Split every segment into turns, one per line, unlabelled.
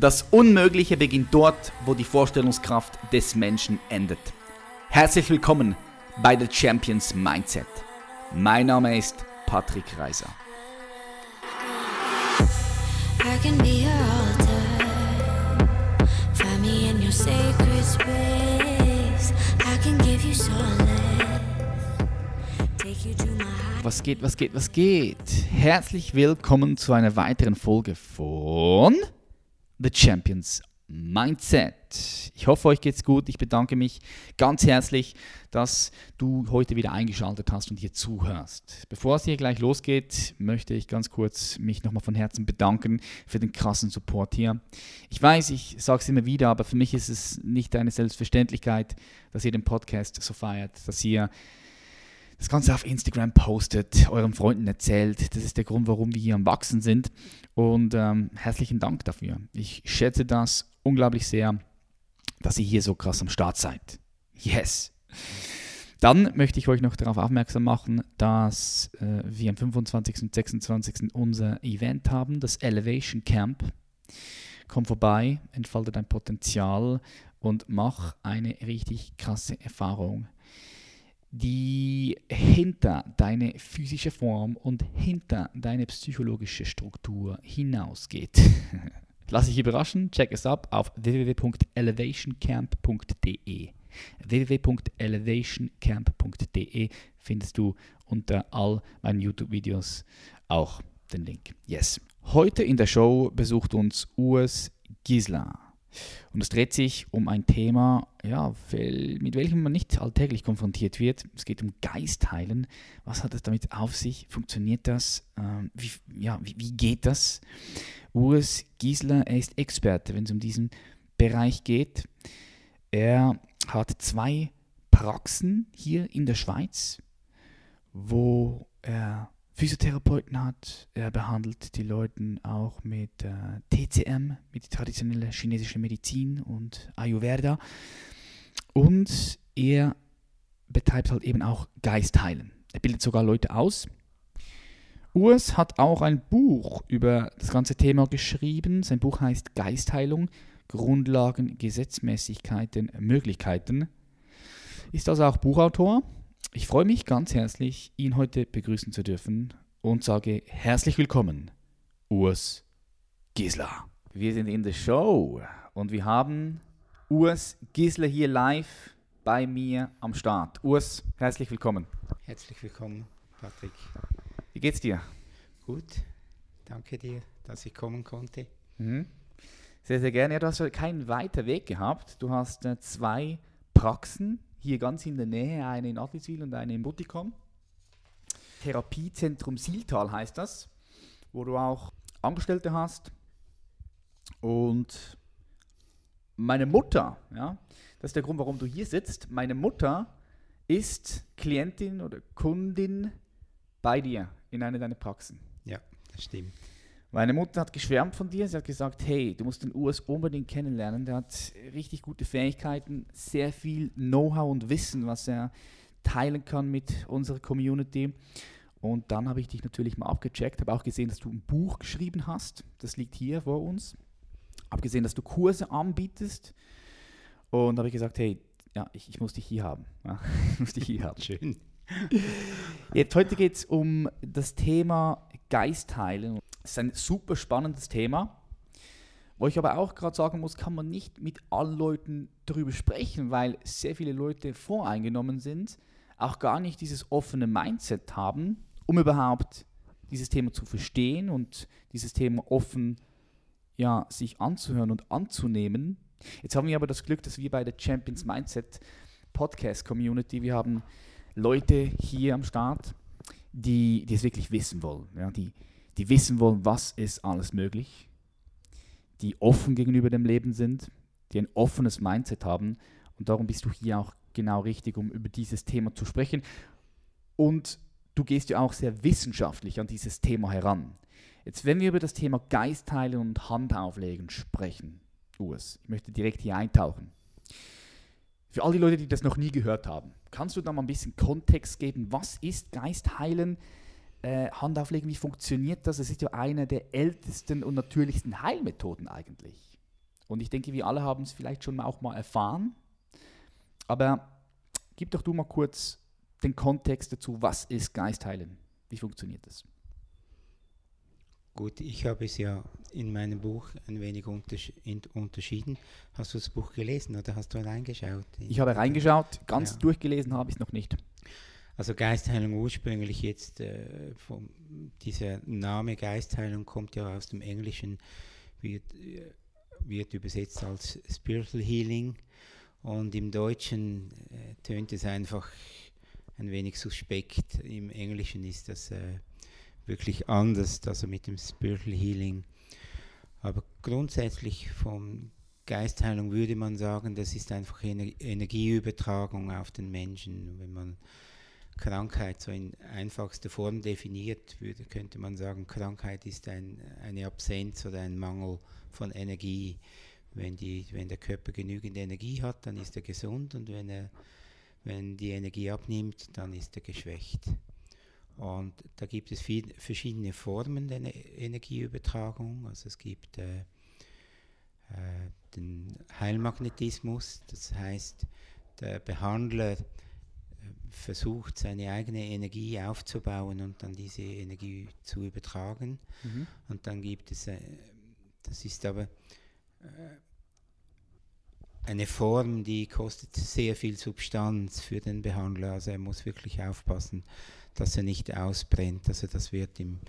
Das Unmögliche beginnt dort, wo die Vorstellungskraft des Menschen endet. Herzlich willkommen bei The Champions Mindset. Mein Name ist Patrick Reiser. Was geht, was geht, was geht? Herzlich willkommen zu einer weiteren Folge von The Champions Mindset. Ich hoffe, euch geht's gut. Ich bedanke mich ganz herzlich, dass du heute wieder eingeschaltet hast und hier zuhörst. Bevor es hier gleich losgeht, möchte ich ganz kurz mich nochmal von Herzen bedanken für den krassen Support hier. Ich weiß, ich sage es immer wieder, aber für mich ist es nicht eine Selbstverständlichkeit, dass ihr den Podcast so feiert, dass ihr das Ganze auf Instagram postet, euren Freunden erzählt. Das ist der Grund, warum wir hier am Wachsen sind. Und ähm, herzlichen Dank dafür. Ich schätze das unglaublich sehr, dass ihr hier so krass am Start seid. Yes! Dann möchte ich euch noch darauf aufmerksam machen, dass äh, wir am 25. und 26. unser Event haben, das Elevation Camp. Komm vorbei, entfalte dein Potenzial und mach eine richtig krasse Erfahrung die hinter deine physische Form und hinter deine psychologische Struktur hinausgeht. Lass dich überraschen, check es ab auf www.elevationcamp.de. www.elevationcamp.de findest du unter all meinen YouTube-Videos auch den Link. Yes. Heute in der Show besucht uns Urs Gisler. Und es dreht sich um ein Thema, ja, mit welchem man nicht alltäglich konfrontiert wird. Es geht um Geistheilen. Was hat es damit auf sich? Funktioniert das? Ähm, wie, ja, wie, wie, geht das? Urs Giesler, er ist Experte, wenn es um diesen Bereich geht. Er hat zwei Praxen hier in der Schweiz, wo er Physiotherapeuten hat. Er behandelt die Leute auch mit äh, TCM, mit traditioneller chinesischer Medizin und Ayurveda. Und er betreibt halt eben auch Geistheilen. Er bildet sogar Leute aus. Urs hat auch ein Buch über das ganze Thema geschrieben. Sein Buch heißt Geistheilung, Grundlagen, Gesetzmäßigkeiten, Möglichkeiten. Ist also auch Buchautor ich freue mich ganz herzlich, ihn heute begrüßen zu dürfen und sage herzlich willkommen, Urs Gisler. Wir sind in der Show und wir haben Urs Gisler hier live bei mir am Start. Urs, herzlich willkommen.
Herzlich willkommen, Patrick.
Wie geht's dir?
Gut, danke dir, dass ich kommen konnte.
Mhm. Sehr, sehr gerne. Ja, du hast keinen weiter Weg gehabt. Du hast äh, zwei Praxen hier ganz in der Nähe, eine in Adliswil und eine in Buttikon. Therapiezentrum Siltal heißt das, wo du auch Angestellte hast. Und meine Mutter, ja, das ist der Grund, warum du hier sitzt. Meine Mutter ist Klientin oder Kundin bei dir in einer deiner Praxen.
Ja, das stimmt.
Meine Mutter hat geschwärmt von dir. Sie hat gesagt, hey, du musst den US unbedingt kennenlernen. Der hat richtig gute Fähigkeiten, sehr viel Know-how und Wissen, was er teilen kann mit unserer Community. Und dann habe ich dich natürlich mal abgecheckt, habe auch gesehen, dass du ein Buch geschrieben hast. Das liegt hier vor uns. Habe gesehen, dass du Kurse anbietest. Und habe ich gesagt, hey, ja, ich, ich muss dich hier haben. Ja, ich muss dich hier haben.
Schön.
Jetzt, heute geht es um das Thema Geistheilen. Das ist ein super spannendes Thema, wo ich aber auch gerade sagen muss, kann man nicht mit allen Leuten darüber sprechen, weil sehr viele Leute voreingenommen sind, auch gar nicht dieses offene Mindset haben, um überhaupt dieses Thema zu verstehen und dieses Thema offen ja, sich anzuhören und anzunehmen. Jetzt haben wir aber das Glück, dass wir bei der Champions Mindset Podcast Community, wir haben Leute hier am Start, die, die es wirklich wissen wollen, ja, die, die wissen wollen, was ist alles möglich, die offen gegenüber dem Leben sind, die ein offenes Mindset haben. Und darum bist du hier auch genau richtig, um über dieses Thema zu sprechen. Und du gehst ja auch sehr wissenschaftlich an dieses Thema heran. Jetzt, wenn wir über das Thema Geistteilen und Handauflegen sprechen, Urs, ich möchte direkt hier eintauchen. Für all die Leute, die das noch nie gehört haben, kannst du da mal ein bisschen Kontext geben? Was ist Geistheilen? Äh, Hand auflegen, wie funktioniert das? Es ist ja eine der ältesten und natürlichsten Heilmethoden eigentlich. Und ich denke, wir alle haben es vielleicht schon auch mal erfahren. Aber gib doch du mal kurz den Kontext dazu, was ist Geistheilen? Wie funktioniert das?
Gut, ich habe es ja in meinem Buch ein wenig untersch unterschieden. Hast du das Buch gelesen oder hast du reingeschaut?
Ich habe reingeschaut, ganz ja. durchgelesen habe ich es noch nicht.
Also Geistheilung ursprünglich jetzt, äh, vom, dieser Name Geistheilung kommt ja aus dem Englischen, wird, äh, wird übersetzt als Spiritual Healing und im Deutschen äh, tönt es einfach ein wenig suspekt. Im Englischen ist das äh, wirklich anders, also mit dem Spiritual Healing. Aber grundsätzlich vom Geistheilung würde man sagen, das ist einfach Ener Energieübertragung auf den Menschen. Wenn man Krankheit so in einfachster Form definiert, würde, könnte man sagen, Krankheit ist ein, eine Absenz oder ein Mangel von Energie. Wenn, die, wenn der Körper genügend Energie hat, dann ist er gesund und wenn, er, wenn die Energie abnimmt, dann ist er geschwächt. Und da gibt es viel, verschiedene Formen der Energieübertragung. Also es gibt äh, äh, den Heilmagnetismus, das heißt, der Behandler versucht seine eigene Energie aufzubauen und dann diese Energie zu übertragen. Mhm. Und dann gibt es, äh, das ist aber äh, eine Form, die kostet sehr viel Substanz für den Behandler. Also er muss wirklich aufpassen, dass er nicht ausbrennt. Also das wird im,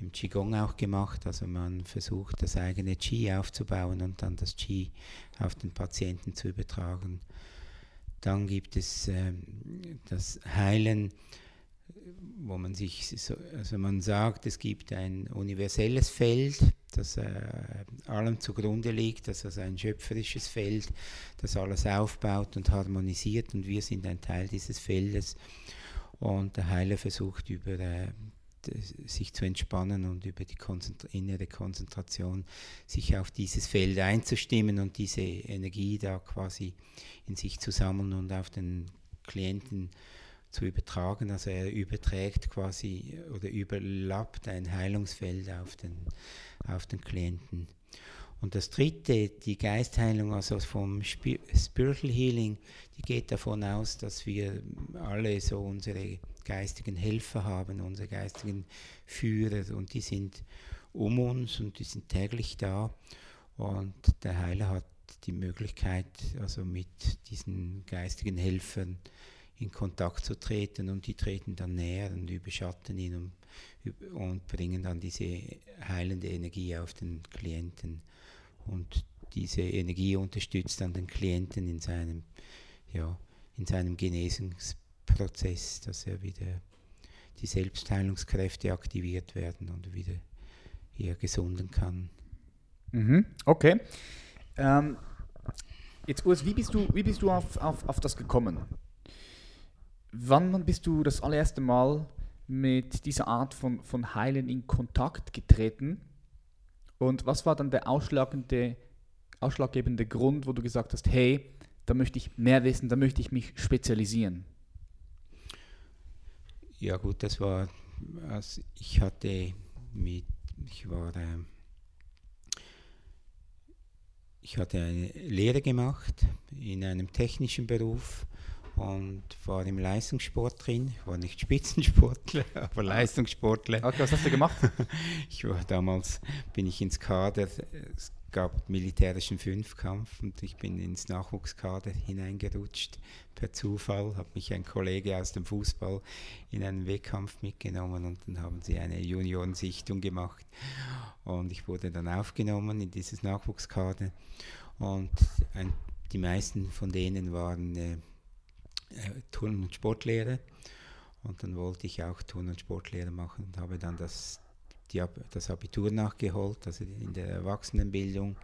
im Qigong auch gemacht. Also man versucht das eigene Qi aufzubauen und dann das Qi auf den Patienten zu übertragen. Dann gibt es äh, das Heilen, wo man sich, so, also man sagt, es gibt ein universelles Feld, das äh, allem zugrunde liegt, das also ein schöpferisches Feld, das alles aufbaut und harmonisiert und wir sind ein Teil dieses Feldes. Und der Heiler versucht über äh, sich zu entspannen und über die Konzentra innere Konzentration sich auf dieses Feld einzustimmen und diese Energie da quasi in sich zu sammeln und auf den Klienten zu übertragen. Also er überträgt quasi oder überlappt ein Heilungsfeld auf den, auf den Klienten. Und das dritte, die Geistheilung, also vom Spiritual Healing, die geht davon aus, dass wir alle so unsere geistigen Helfer haben, unsere geistigen Führer. Und die sind um uns und die sind täglich da. Und der Heiler hat die Möglichkeit, also mit diesen geistigen Helfern in Kontakt zu treten. Und die treten dann näher und überschatten ihn und, und bringen dann diese heilende Energie auf den Klienten und diese Energie unterstützt dann den Klienten in seinem, ja, in seinem Genesungsprozess, dass er wieder die Selbstheilungskräfte aktiviert werden und wieder hier gesunden kann.
Mhm, okay. Ähm, jetzt Urs, wie bist du, wie bist du auf, auf, auf das gekommen? Wann bist du das allererste Mal mit dieser Art von, von Heilen in Kontakt getreten? Und was war dann der ausschlagende, ausschlaggebende Grund, wo du gesagt hast, hey, da möchte ich mehr wissen, da möchte ich mich spezialisieren?
Ja gut, das war, also ich hatte mit, ich war, äh, ich hatte eine Lehre gemacht in einem technischen Beruf und war im Leistungssport drin. Ich war nicht Spitzensportler, aber Leistungssportler.
Okay, was hast du gemacht?
Ich war damals, bin ich ins Kader, es gab militärischen Fünfkampf und ich bin ins Nachwuchskader hineingerutscht per Zufall, hat mich ein Kollege aus dem Fußball in einen Wettkampf mitgenommen und dann haben sie eine Juniorensichtung gemacht und ich wurde dann aufgenommen in dieses Nachwuchskader und ein, die meisten von denen waren äh, äh, Turn- und Sportlehre. Und dann wollte ich auch Turn- und Sportlehre machen und habe dann das, die, das Abitur nachgeholt, also in der Erwachsenenbildung.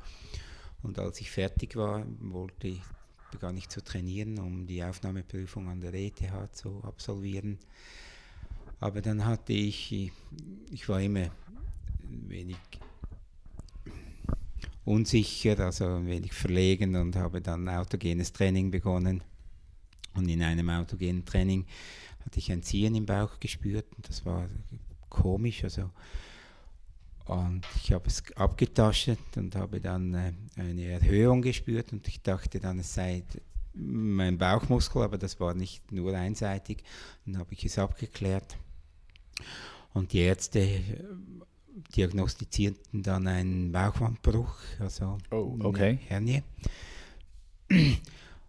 Und als ich fertig war, wollte ich, begann ich zu trainieren, um die Aufnahmeprüfung an der ETH zu absolvieren. Aber dann hatte ich, ich war immer ein wenig unsicher, also ein wenig verlegen und habe dann autogenes Training begonnen und in einem autogenen Training hatte ich ein Ziehen im Bauch gespürt und das war komisch. Also, Und ich habe es abgetastet und habe dann äh, eine Erhöhung gespürt und ich dachte dann, es sei mein Bauchmuskel, aber das war nicht nur einseitig. Dann habe ich es abgeklärt. Und die Ärzte äh, diagnostizierten dann einen Bauchwandbruch, also
Oh, okay.
Hernie.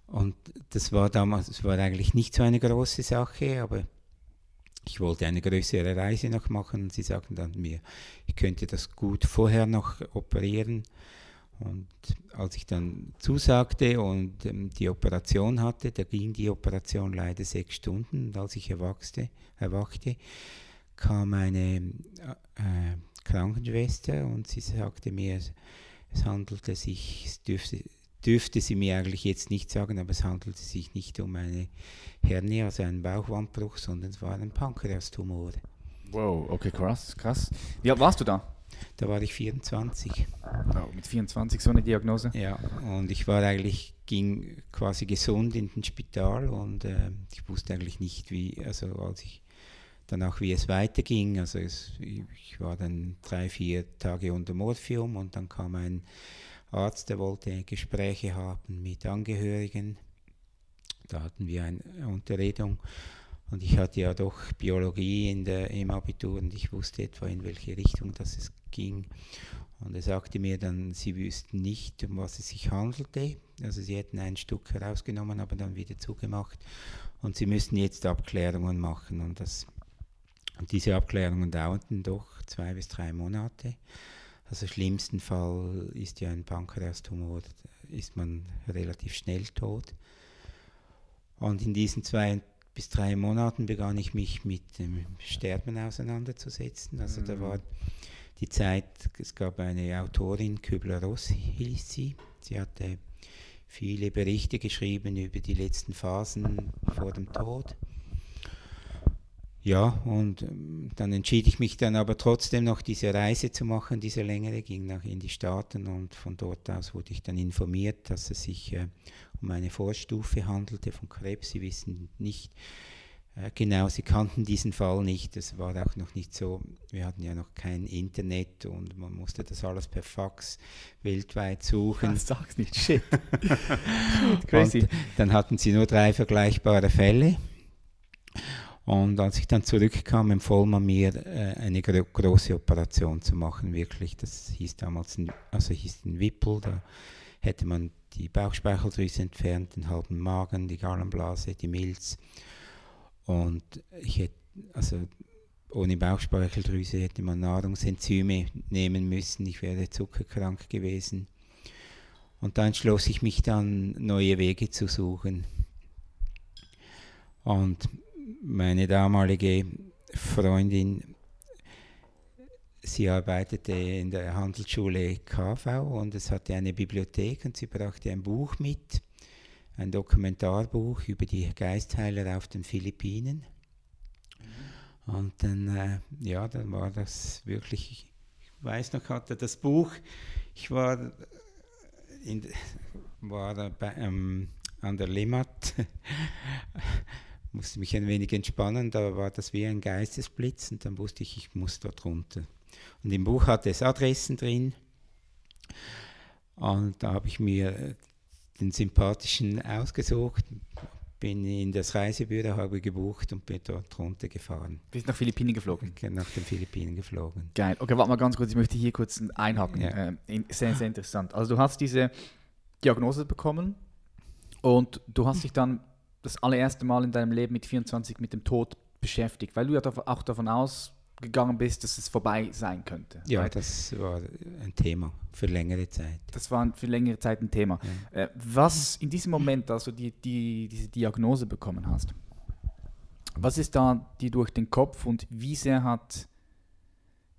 Und das war damals, das war eigentlich nicht so eine große Sache, aber ich wollte eine größere Reise noch machen und sie sagten dann mir, ich könnte das gut vorher noch operieren. Und als ich dann zusagte und ähm, die Operation hatte, da ging die Operation leider sechs Stunden. Und als ich erwachste, erwachte, kam eine äh, Krankenschwester und sie sagte mir, es handelte sich, es dürfte, dürfte sie mir eigentlich jetzt nicht sagen, aber es handelte sich nicht um eine Hernie, also einen Bauchwandbruch, sondern es war ein Pankreastumor.
Wow, okay, krass, krass. Wie alt warst du da?
Da war ich 24.
Oh, mit 24 so eine Diagnose?
Ja, und ich war eigentlich, ging quasi gesund in den Spital und äh, ich wusste eigentlich nicht, wie, also als ich dann auch wie es weiterging, also es, ich war dann drei, vier Tage unter Morphium und dann kam ein Arzt, der wollte Gespräche haben mit Angehörigen. Da hatten wir eine Unterredung und ich hatte ja doch Biologie in der, im Abitur und ich wusste etwa, in welche Richtung das es ging. Und er sagte mir dann, sie wüssten nicht, um was es sich handelte. Also sie hätten ein Stück herausgenommen, aber dann wieder zugemacht. Und sie müssten jetzt Abklärungen machen. Und, das, und diese Abklärungen dauerten doch zwei bis drei Monate. Also im schlimmsten Fall ist ja ein Pankreastumor, ist man relativ schnell tot. Und in diesen zwei bis drei Monaten begann ich mich mit dem Sterben auseinanderzusetzen. Also da war die Zeit, es gab eine Autorin, Kübler-Ross hieß sie. Sie hatte viele Berichte geschrieben über die letzten Phasen vor dem Tod. Ja, und ähm, dann entschied ich mich dann aber trotzdem noch diese Reise zu machen, diese längere, ging nach in die Staaten und von dort aus wurde ich dann informiert, dass es sich äh, um eine Vorstufe handelte von Krebs. Sie wissen nicht äh, genau, sie kannten diesen Fall nicht. Es war auch noch nicht so, wir hatten ja noch kein Internet und man musste das alles per Fax weltweit suchen.
sag's nicht, shit. shit crazy.
Und dann hatten sie nur drei vergleichbare Fälle. Und als ich dann zurückkam, empfohl man mir, äh, eine gro große Operation zu machen, wirklich. Das hieß damals, ein, also hieß ein Wippel, da hätte man die Bauchspeicheldrüse entfernt, den halben Magen, die Gallenblase, die Milz. Und ich hätte, also ohne Bauchspeicheldrüse hätte man Nahrungsenzyme nehmen müssen, ich wäre zuckerkrank gewesen. Und dann entschloss ich mich dann, neue Wege zu suchen. Und meine damalige Freundin, sie arbeitete in der Handelsschule KV und es hatte eine Bibliothek und sie brachte ein Buch mit, ein Dokumentarbuch über die Geistheiler auf den Philippinen. Und dann, äh, ja, dann war das wirklich, ich weiß noch, hatte das Buch, ich war, in, war bei, ähm, an der Limmat musste mich ein wenig entspannen, da war das wie ein Geistesblitz und dann wusste ich, ich muss dort runter. Und im Buch hatte es Adressen drin und da habe ich mir den sympathischen ausgesucht, bin in das Reisebüro, habe gebucht und bin dort runtergefahren.
Bist nach Philippinen geflogen?
Nach den Philippinen geflogen.
Geil. Okay, warte mal ganz kurz, ich möchte hier kurz einhaken.
Ja.
Äh, sehr, sehr interessant. Also du hast diese Diagnose bekommen und du hast dich dann das allererste Mal in deinem Leben mit 24 mit dem Tod beschäftigt, weil du ja auch davon ausgegangen bist, dass es vorbei sein könnte.
Ja,
right?
das war ein Thema für längere Zeit.
Das war für längere Zeit ein Thema.
Ja.
Äh, was in diesem Moment, als du die, die, diese Diagnose bekommen hast, was ist da dir durch den Kopf und wie sehr hat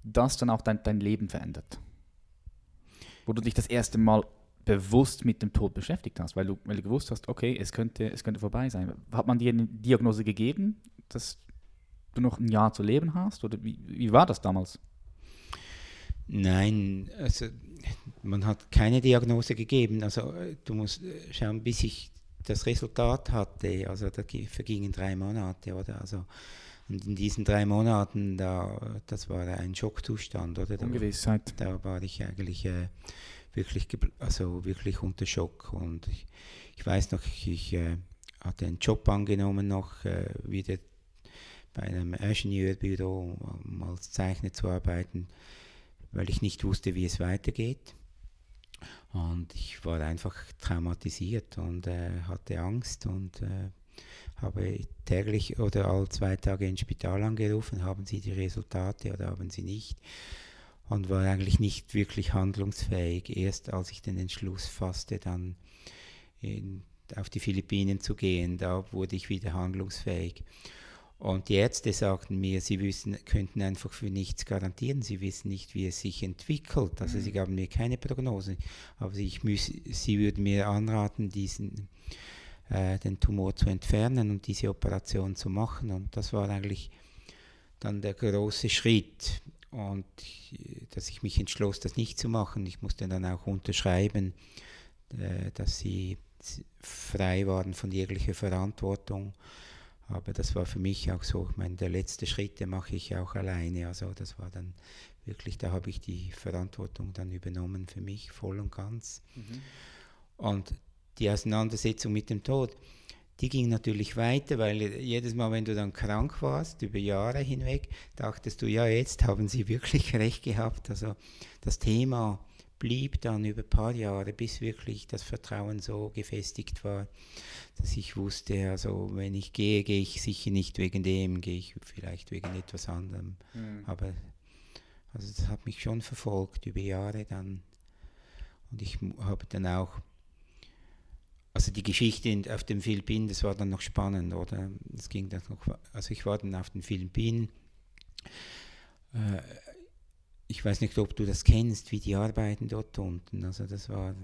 das dann auch dein, dein Leben verändert? Wo du dich das erste Mal bewusst mit dem Tod beschäftigt hast, weil du, weil du gewusst hast, okay, es könnte, es könnte vorbei sein. Hat man dir eine Diagnose gegeben, dass du noch ein Jahr zu leben hast? Oder wie, wie war das damals?
Nein, also man hat keine Diagnose gegeben. Also du musst schauen, bis ich das Resultat hatte. Also da gi- vergingen drei Monate, oder? Also Und in diesen drei Monaten, da, das war ein Schockzustand, oder? Da,
Ungewissheit.
da war ich eigentlich äh, wirklich, also wirklich unter Schock. Und ich, ich weiß noch, ich, ich äh, hatte einen Job angenommen, noch äh, wieder bei einem Ingenieurbüro, um als Zeichner zu arbeiten, weil ich nicht wusste, wie es weitergeht. Und ich war einfach traumatisiert und äh, hatte Angst und äh, habe täglich oder alle zwei Tage ins Spital angerufen, haben Sie die Resultate oder haben Sie nicht? Und war eigentlich nicht wirklich handlungsfähig. Erst als ich den Entschluss fasste, dann in, auf die Philippinen zu gehen, da wurde ich wieder handlungsfähig. Und die Ärzte sagten mir, sie wissen, könnten einfach für nichts garantieren. Sie wissen nicht, wie es sich entwickelt. Also mhm. sie gaben mir keine Prognose. Aber ich müß, sie würden mir anraten, diesen, äh, den Tumor zu entfernen und diese Operation zu machen. Und das war eigentlich dann der große Schritt. Und dass ich mich entschloss, das nicht zu machen. Ich musste dann auch unterschreiben, äh, dass sie frei waren von jeglicher Verantwortung aber das war für mich auch so, ich meine, der letzte Schritt, den mache ich auch alleine. Also das war dann wirklich, da habe ich die Verantwortung dann übernommen für mich voll und ganz. Mhm. Und die Auseinandersetzung mit dem Tod, die ging natürlich weiter, weil jedes Mal, wenn du dann krank warst, über Jahre hinweg, dachtest du, ja, jetzt haben sie wirklich recht gehabt. Also das Thema blieb dann über ein paar Jahre, bis wirklich das Vertrauen so gefestigt war, dass ich wusste, also wenn ich gehe, gehe ich sicher nicht wegen dem, gehe ich vielleicht wegen etwas anderem. Mhm. Aber also das hat mich schon verfolgt über Jahre dann. Und ich habe dann auch, also die Geschichte in, auf den Philippinen, das war dann noch spannend, oder? Es ging dann noch, also ich war dann auf den Philippinen. Äh, ich weiß nicht, ob du das kennst, wie die arbeiten dort unten. Also das war,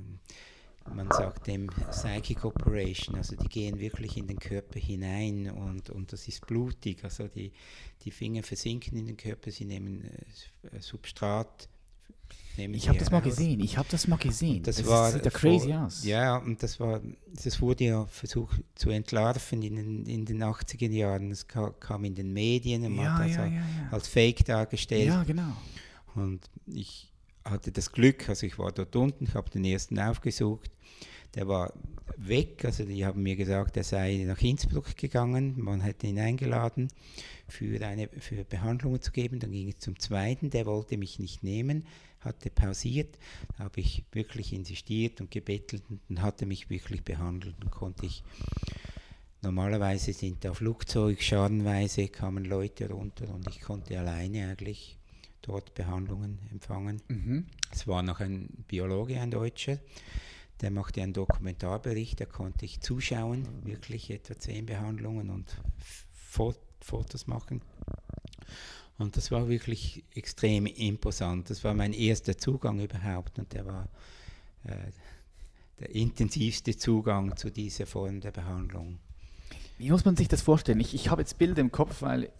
man sagt dem Psychic Operation, also die gehen wirklich in den Körper hinein und, und das ist blutig. Also die, die Finger versinken in den Körper, sie nehmen äh, Substrat.
Ich habe das mal gesehen, ich habe das mal gesehen.
Das, das war,
sieht ja crazy aus.
Ja, und das war, das wurde ja versucht zu entlarven in den, in den 80er Jahren. Es kam in den Medien und ja, hat das ja, ja, als Fake dargestellt.
Ja, genau.
Und ich hatte das Glück, also ich war dort unten, ich habe den ersten aufgesucht, der war weg, also die haben mir gesagt, er sei nach Innsbruck gegangen, man hätte ihn eingeladen, für, eine, für Behandlungen zu geben, dann ging es zum zweiten, der wollte mich nicht nehmen, hatte pausiert, da habe ich wirklich insistiert und gebettelt und hatte mich wirklich behandelt und konnte ich Normalerweise sind da Flugzeug, schadenweise kamen Leute runter und ich konnte alleine eigentlich dort Behandlungen empfangen. Mhm. Es war noch ein Biologe, ein Deutscher, der machte einen Dokumentarbericht, da konnte ich zuschauen, wirklich etwa zehn Behandlungen und Fotos machen. Und das war wirklich extrem imposant. Das war mein erster Zugang überhaupt und der war äh, der intensivste Zugang zu dieser Form der Behandlung.
Wie muss man sich das vorstellen? Ich, ich habe jetzt Bilder im Kopf, weil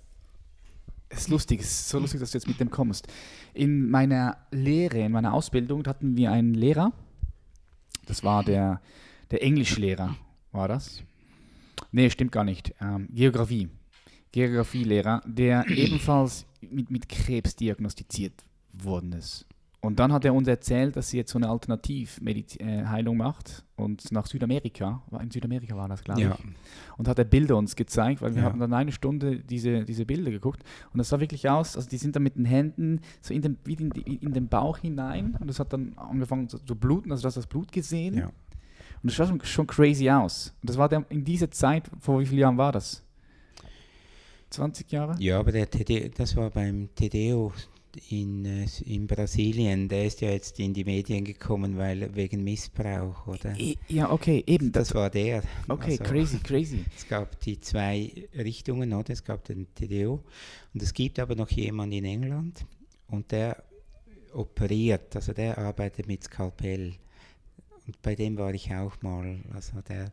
es ist lustig, es ist so lustig, dass du jetzt mit dem kommst. In meiner Lehre, in meiner Ausbildung hatten wir einen Lehrer, das war der, der Englischlehrer, war das? Nee, stimmt gar nicht. Ähm, Geografie. Geografielehrer, der ebenfalls mit, mit Krebs diagnostiziert worden ist. Und dann hat er uns erzählt, dass sie jetzt so eine Alternativheilung äh, macht und nach Südamerika, in Südamerika war das, glaube ja. ich, und hat er Bilder uns gezeigt, weil wir ja. haben dann eine Stunde diese, diese Bilder geguckt und das sah wirklich aus, also die sind dann mit den Händen so in den, wie in, in den Bauch hinein und das hat dann angefangen zu, zu bluten, also du hast das Blut gesehen ja. und das sah schon, schon crazy aus. Und das war der, in dieser Zeit, vor wie vielen Jahren war das? 20 Jahre?
Ja, aber der TD, das war beim TDO in, äh, in Brasilien, der ist ja jetzt in die Medien gekommen, weil wegen Missbrauch, oder?
Ja, okay, eben.
Das, das war der.
Okay, also, crazy, crazy.
Es gab die zwei Richtungen, oder? Es gab den TDO und es gibt aber noch jemanden in England und der operiert, also der arbeitet mit Skalpell. Und bei dem war ich auch mal, also der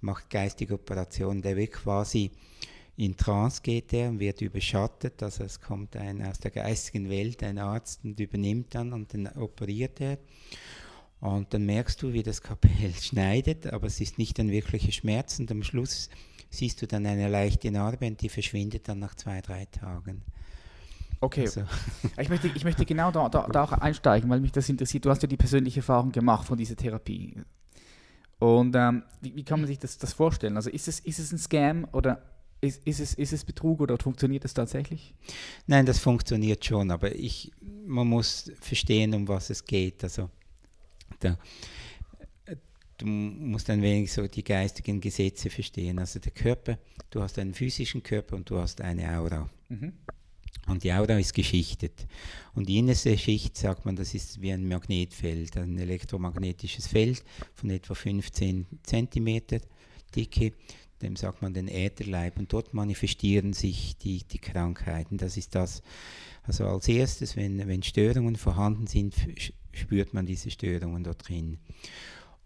macht geistige Operationen, der will quasi in Trance geht er und wird überschattet. Also es kommt ein aus der geistigen Welt, ein Arzt und übernimmt dann und dann operiert er. Und dann merkst du, wie das Kapell schneidet, aber es ist nicht ein wirklicher Schmerz und am Schluss siehst du dann eine leichte Narbe und die verschwindet dann nach zwei, drei Tagen.
Okay,
Also,
ich möchte, ich möchte genau da, da, da auch einsteigen, weil mich das interessiert. Du hast ja die persönliche Erfahrung gemacht von dieser Therapie. Und ähm, wie, wie kann man sich das, das vorstellen? Also ist es, ist es ein Scam oder ist, ist, es, ist es Betrug oder funktioniert es tatsächlich?
nein, das funktioniert schon, aber ich, man muss verstehen, um was es geht. Also, da, du musst ein wenig so die geistigen Gesetze verstehen. Also der Körper, du hast einen physischen Körper und du hast eine Aura.
Mhm.
Und die Aura ist geschichtet. Und die innerste Schicht, sagt man, das ist wie ein Magnetfeld, ein elektromagnetisches Feld von etwa 15 cm Dicke. Dem sagt man den Ätherleib. Und dort manifestieren sich die, die Krankheiten. Das ist das. Also als erstes, wenn, wenn Störungen vorhanden sind, spürt man diese Störungen dort drin.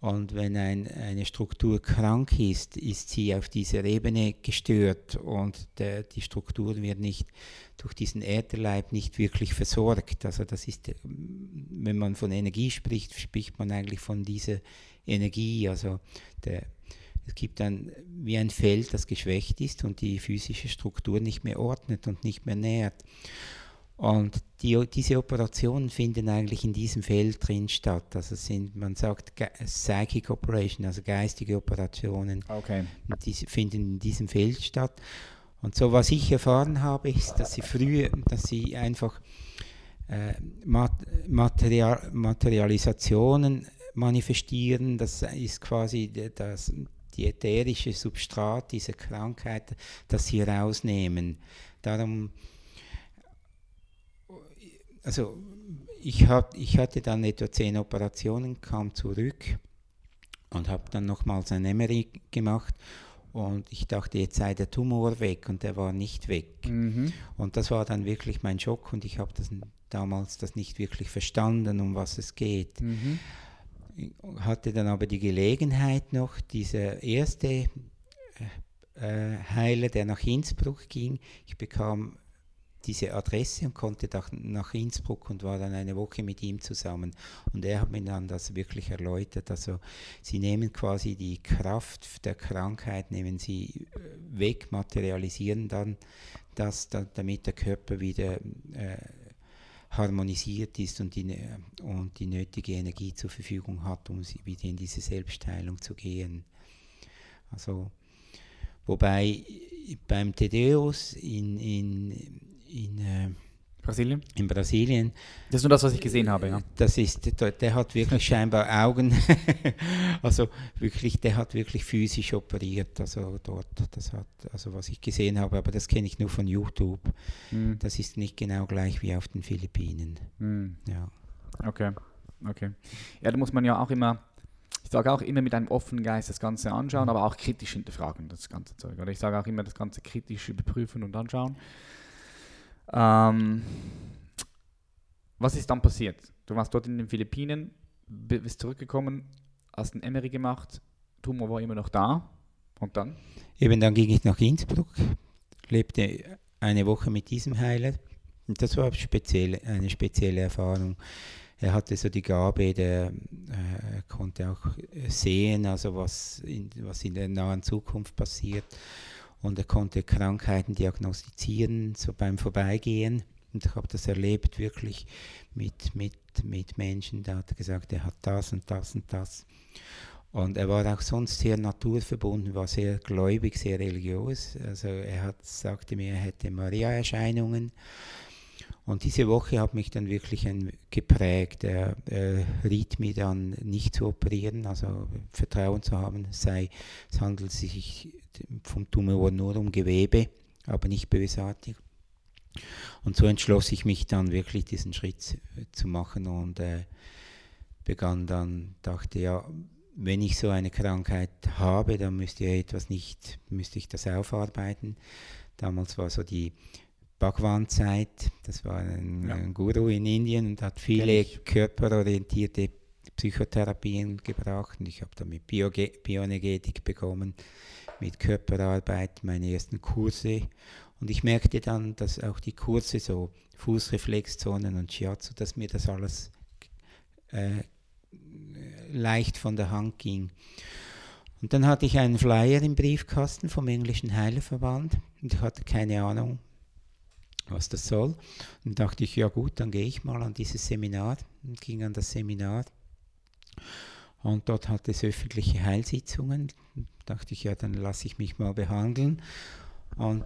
Und wenn ein, eine Struktur krank ist, ist sie auf dieser Ebene gestört und der, die Struktur wird nicht durch diesen Ätherleib nicht wirklich versorgt. Also das ist, wenn man von Energie spricht, spricht man eigentlich von dieser Energie. Also der, es gibt dann wie ein Feld, das geschwächt ist und die physische Struktur nicht mehr ordnet und nicht mehr nährt. Und die, diese Operationen finden eigentlich in diesem Feld drin statt. Also sind, man sagt Psychic Operation, also geistige Operationen.
Okay.
Die finden in diesem Feld statt. Und so was ich erfahren habe, ist, dass sie früher, dass sie einfach äh, Mat Material Materialisationen manifestieren. Das ist quasi das, die ätherische Substrat dieser Krankheit, das sie rausnehmen. Darum, also ich, hab, ich hatte dann etwa zehn Operationen, kam zurück und habe dann nochmals ein MRI gemacht und ich dachte, jetzt sei der Tumor weg und der war nicht weg.
Mhm.
Und das war dann wirklich mein Schock und ich habe das damals das nicht wirklich verstanden, um was es geht.
Mhm.
Hatte dann aber die Gelegenheit noch, dieser erste äh, Heiler, der nach Innsbruck ging, ich bekam diese Adresse und konnte nach, Innsbruck und war dann eine Woche mit ihm zusammen. Und er hat mir dann das wirklich erläutert. Also sie nehmen quasi die Kraft der Krankheit, nehmen sie äh, weg, materialisieren dann das, da, damit der Körper wieder äh, harmonisiert ist und die, und die nötige Energie zur Verfügung hat, um wieder in diese Selbstheilung zu gehen. Also, wobei beim Tedeus in, in, in, äh,
Brasilien?
in Brasilien,
Das ist nur das, was ich gesehen habe, ja.
das ist, der, der hat wirklich scheinbar Augen, also wirklich, der hat wirklich physisch operiert, also dort, das hat, also was ich gesehen habe, aber das kenne ich nur von YouTube.
Mhm.
Das ist nicht genau gleich wie auf den Philippinen.
Mhm.
Ja.
Okay, okay. Ja, da muss man ja auch immer, ich sage auch immer mit einem offenen Geist das Ganze anschauen, aber auch kritisch hinterfragen, das ganze Zeug. Oder ich sage auch immer das Ganze kritisch überprüfen und anschauen. Ähm, was ist dann passiert? Du warst dort in den Philippinen, bi- bist zurückgekommen, hast ein Emery gemacht, Tumor war immer noch da. Und dann?
Eben dann ging ich nach Innsbruck, lebte eine Woche mit diesem Heiler. Und das war speziell, eine spezielle Erfahrung. Er hatte so die Gabe, der äh, konnte auch sehen, also was in, was in der nahen Zukunft passiert. Und er konnte Krankheiten diagnostizieren, so beim Vorbeigehen. Und ich habe das erlebt wirklich mit, mit, mit Menschen. Da hat er gesagt, er hat das und das und das. Und er war auch sonst sehr naturverbunden, war sehr gläubig, sehr religiös. Also er hat, sagte mir, er hätte Maria-Erscheinungen. Und diese Woche hat mich dann wirklich ein, geprägt. Er, er riet mir dann nicht zu operieren, also Vertrauen zu haben, sei, es handelt sich vom Tumor nur um Gewebe, aber nicht bösartig. Und so entschloss ich mich dann wirklich diesen Schritt zu- zu machen und äh, begann dann, dachte ja, wenn ich so eine Krankheit habe, dann müsste ja etwas nicht, müsste ich das aufarbeiten. Damals war so die Bhagwan-Zeit, das war ein,
Ja.
ein Guru in Indien und hat viele körperorientierte Psychotherapien gebracht und ich habe dann mit Bioge Bioenergetik bekommen, mit Körperarbeit meine ersten Kurse und ich merkte dann, dass auch die Kurse so Fußreflexzonen und Shiatsu, dass mir das alles äh, leicht von der Hand ging. Und dann hatte ich einen Flyer im Briefkasten vom englischen Heilerverband und ich hatte keine Ahnung, was das soll. Und dachte ich, ja gut, dann gehe ich mal an dieses Seminar und ging an das Seminar. Und dort hatte es öffentliche Heilsitzungen. dachte ich, ja, dann lasse ich mich mal behandeln. Und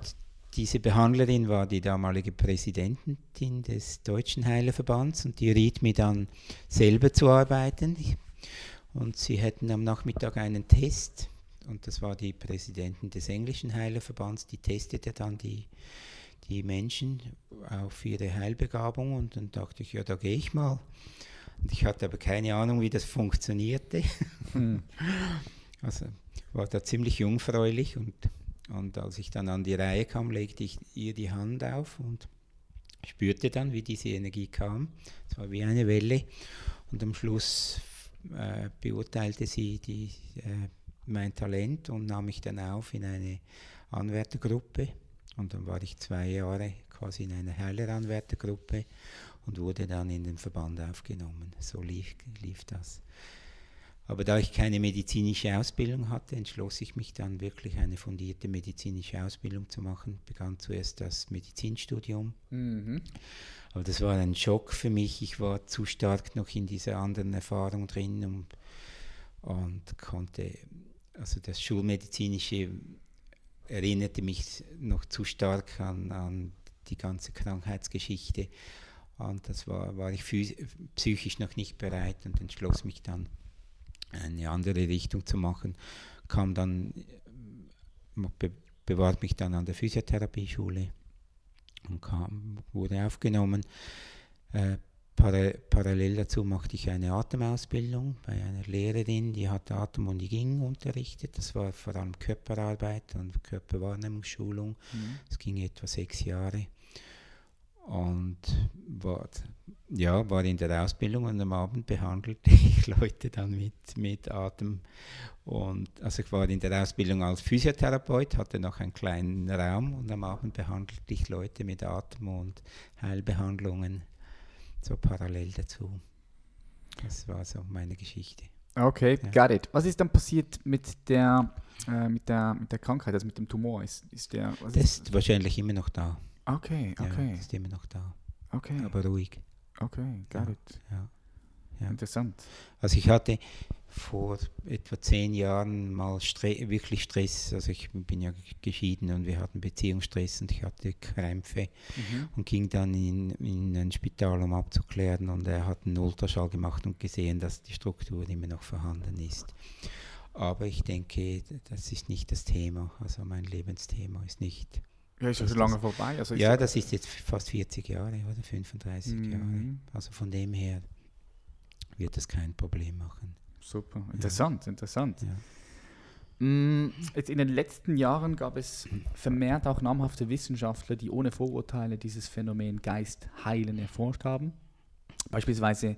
diese Behandlerin war die damalige Präsidentin des Deutschen Heilerverbands und die riet mir dann selber zu arbeiten. Und sie hätten am Nachmittag einen Test und das war die Präsidentin des englischen Heilerverbands, die testete dann die, die Menschen auf ihre Heilbegabung und dann dachte ich, ja, da gehe ich mal. Und ich hatte aber keine Ahnung, wie das funktionierte. Hm. Also war da ziemlich jungfräulich und, und als ich dann an die Reihe kam, legte ich ihr die Hand auf und spürte dann, wie diese Energie kam. Es war wie eine Welle und am Schluss äh, beurteilte sie die, äh, mein Talent und nahm mich dann auf in eine Anwärtergruppe. Und dann war ich zwei Jahre quasi in einer Heileranwärtergruppe und wurde dann in den Verband aufgenommen. So lief, lief das. Aber da ich keine medizinische Ausbildung hatte, entschloss ich mich dann wirklich eine fundierte medizinische Ausbildung zu machen. Begann zuerst das Medizinstudium. Mhm. Aber das war ein Schock für mich. Ich war zu stark noch in dieser anderen Erfahrung drin und, und konnte, also das Schulmedizinische erinnerte mich noch zu stark an, an die ganze Krankheitsgeschichte. Und das war, war ich psychisch noch nicht bereit und entschloss mich dann, eine andere Richtung zu machen. Kam dann, be bewarb mich dann an der Physiotherapieschule und kam, wurde aufgenommen. Äh, parallel dazu machte ich eine Atemausbildung bei einer Lehrerin, die hat Atem und Ging unterrichtet. Das war vor allem Körperarbeit und Körperwahrnehmungsschulung. Mhm. Das ging etwa sechs Jahre. Und war, ja, war in der Ausbildung und am Abend behandelte ich Leute dann mit, mit Atem. Und also ich war in der Ausbildung als Physiotherapeut, hatte noch einen kleinen Raum und am Abend behandelte ich Leute mit Atem und Heilbehandlungen so parallel dazu. Das war so meine Geschichte.
Okay, ja. got it. Was ist dann passiert mit der, äh, mit der, mit der Krankheit, also mit dem Tumor? Ist, ist der,
das ist, ist wahrscheinlich immer noch da.
Okay, okay.
Ja, ist immer noch da.
Okay.
Aber ruhig.
Okay, got
ja,
it.
Ja.
Ja. Interessant.
Also ich hatte vor etwa zehn Jahren mal Stre wirklich Stress. Also ich bin ja geschieden und wir hatten Beziehungsstress und ich hatte Krämpfe mhm. und ging dann in, in ein Spital, um abzuklären und er hat einen Ultraschall gemacht und gesehen, dass die Struktur immer noch vorhanden ist. Aber ich denke, das ist nicht das Thema. Also mein Lebensthema ist nicht
ja, ist ja schon lange vorbei.
Also ja, das ist jetzt fast 40 Jahre oder 35 mhm. Jahre. Also von dem her wird das kein Problem machen.
Super, interessant, ja. interessant.
Ja.
Mm, jetzt in den letzten Jahren gab es vermehrt auch namhafte Wissenschaftler, die ohne Vorurteile dieses Phänomen Geist heilen erforscht haben. Beispielsweise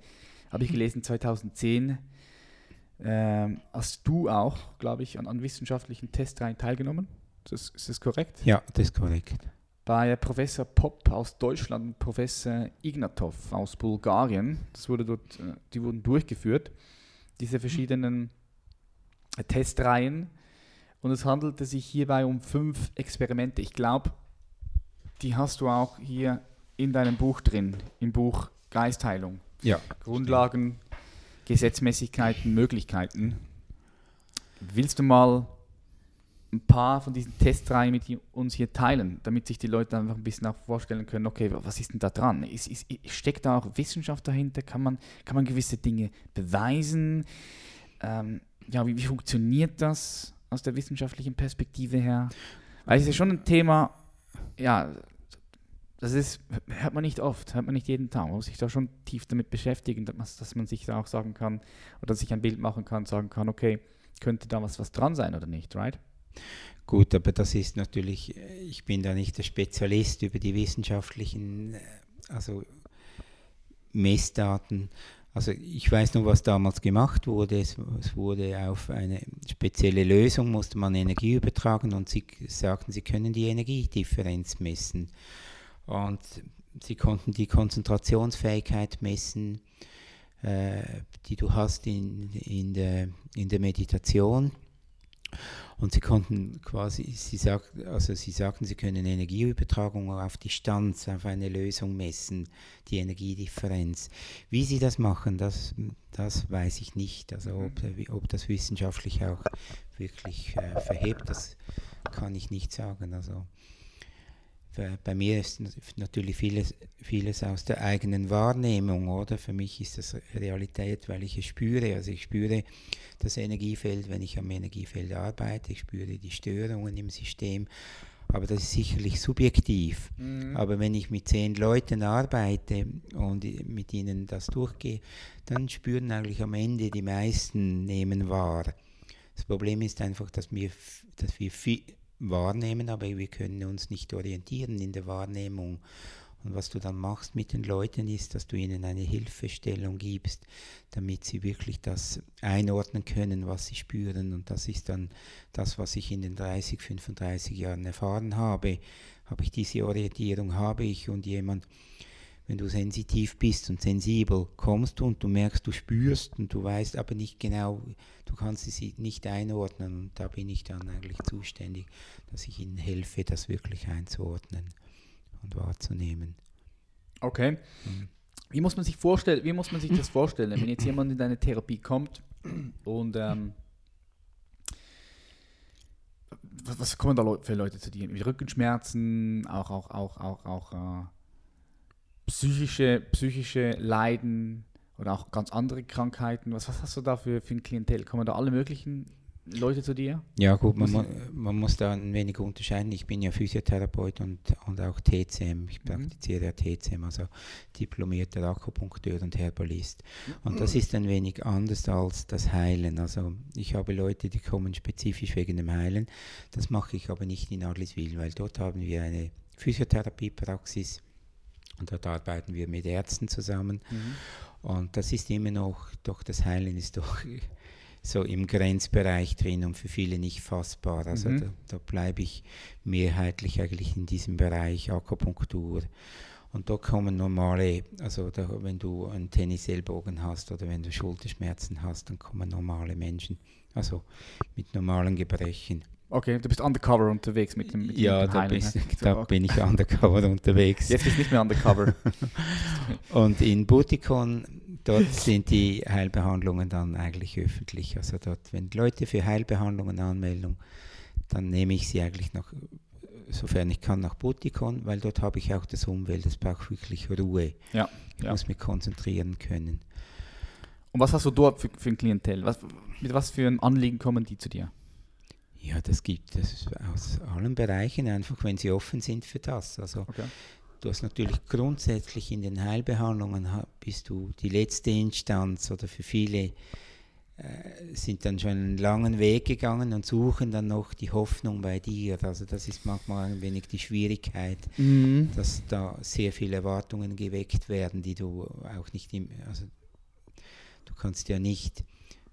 habe ich gelesen 2010 äh, hast du auch, glaube ich, an, an wissenschaftlichen Testreihen teilgenommen. Das, ist das korrekt?
Ja, das ist korrekt.
Bei Professor Popp aus Deutschland und Professor Ignatov aus Bulgarien, das wurde dort, äh, die wurden durchgeführt, diese verschiedenen Testreihen. Und es handelte sich hierbei um fünf Experimente. Ich glaube, die hast du auch hier in deinem Buch drin, im Buch Geistheilung.
Ja.
Grundlagen, Gesetzmäßigkeiten, Möglichkeiten. Willst du mal ein paar von diesen Testreihen mit uns hier teilen, damit sich die Leute einfach ein bisschen auch vorstellen können, okay, was ist denn da dran? Ist, ist, steckt da auch Wissenschaft dahinter? Kann man, kann man gewisse Dinge beweisen? Ähm, ja, wie, wie funktioniert das aus der wissenschaftlichen Perspektive her? Weil es ist schon ein Thema, ja, das ist, hört man nicht oft, hört man nicht jeden Tag. Man muss sich da schon tief damit beschäftigen, dass, dass man sich da auch sagen kann oder sich ein Bild machen kann, sagen kann, okay, könnte da was, was dran sein oder nicht, right?
Gut, aber das ist natürlich, ich bin da nicht der Spezialist über die wissenschaftlichen, äh, also Messdaten. Also ich weiß nur, was damals gemacht wurde. Es, es, wurde auf eine spezielle Lösung, musste man Energie übertragen und sie sagten, sie können die Energiedifferenz messen. Und sie konnten die Konzentrationsfähigkeit messen, äh, die du hast in, in, der, in der Meditation Und sie konnten quasi, sie, sagt, also sie sagten, sie können Energieübertragung auf Distanz, auf eine Lösung messen, die Energiedifferenz. Wie sie das machen, das, das weiß ich nicht. Also ob, ob das wissenschaftlich auch wirklich äh, verhebt, das kann ich nicht sagen. Also bei mir ist natürlich vieles, vieles aus der eigenen Wahrnehmung, oder? Für mich ist das Realität, weil ich es spüre. Also ich spüre das Energiefeld, wenn ich am Energiefeld arbeite, ich spüre die Störungen im System. Aber das ist sicherlich subjektiv. Mhm. Aber wenn ich mit zehn Leuten arbeite und mit ihnen das durchgehe, dann spüren eigentlich am Ende die meisten nehmen wahr. Das Problem ist einfach, dass wir, dass wir viel, wahrnehmen, aber wir können uns nicht orientieren in der Wahrnehmung. Und was du dann machst mit den Leuten ist, dass du ihnen eine Hilfestellung gibst, damit sie wirklich das einordnen können, was sie spüren. Und das ist dann das, was ich in den 30, 35 Jahren erfahren habe. Habe ich diese Orientierung, habe ich und jemand, wenn du sensitiv bist und sensibel, kommst du und du merkst, du spürst und du weißt aber nicht genau, du kannst sie nicht einordnen und da bin ich dann eigentlich zuständig, dass ich ihnen helfe, das wirklich einzuordnen und wahrzunehmen.
Okay. Mhm. Wie muss man sich vorstellen, wie muss man sich das vorstellen, wenn jetzt jemand in deine Therapie kommt und ähm, was, was, kommen da für Leute zu dir? Mit Rückenschmerzen, auch, auch, auch, auch, auch äh, psychische, psychische Leiden oder auch ganz andere Krankheiten. Was, was hast du da für, für ein Klientel? Kommen da alle möglichen Leute zu dir?
Ja gut, man, mu man muss da ein wenig unterscheiden. Ich bin ja Physiotherapeut und, und auch TCM. Ich mhm. praktiziere ja TCM, also diplomierter Akupunkteur und Herbalist. Und das ist ein wenig anders als das Heilen. Also ich habe Leute, die kommen spezifisch wegen dem Heilen. Das mache ich aber nicht in Adliswil, weil dort haben wir eine Physiotherapiepraxis und dort arbeiten wir mit Ärzten zusammen. Mhm. Und das ist immer noch, doch das Heilen ist doch so im Grenzbereich drin und für viele nicht fassbar. Also mhm. da, da bleibe ich mehrheitlich eigentlich in diesem Bereich Akupunktur. Und da kommen normale, also da, wenn du einen Tennisellbogen hast oder wenn du Schulterschmerzen hast, dann kommen normale Menschen, also mit normalen Gebrechen.
Okay, du bist undercover unterwegs mit dem, mit
Ja, da, bist, da okay. bin ich undercover unterwegs.
Jetzt bist du nicht mehr undercover.
und in Butikon, dort sind die Heilbehandlungen dann eigentlich öffentlich. Also dort, wenn Leute für Heilbehandlungen anmelden, dann nehme ich sie eigentlich noch, sofern ich kann, nach Butikon, weil dort habe ich auch das Umwelt, das braucht wirklich Ruhe.
Ja,
ich
ja.
muss mich konzentrieren können.
Und was hast du dort für, für ein Klientel? Was, mit was für ein Anliegen kommen die zu dir?
Ja, das gibt es aus allen Bereichen, einfach wenn sie offen sind für das. Also okay. du hast natürlich grundsätzlich in den Heilbehandlungen bist du die letzte Instanz oder für viele äh, sind dann schon einen langen Weg gegangen und suchen dann noch die Hoffnung bei dir. Also das ist manchmal ein wenig die Schwierigkeit, mhm. dass da sehr viele Erwartungen geweckt werden, die du auch nicht im, also du kannst ja nicht,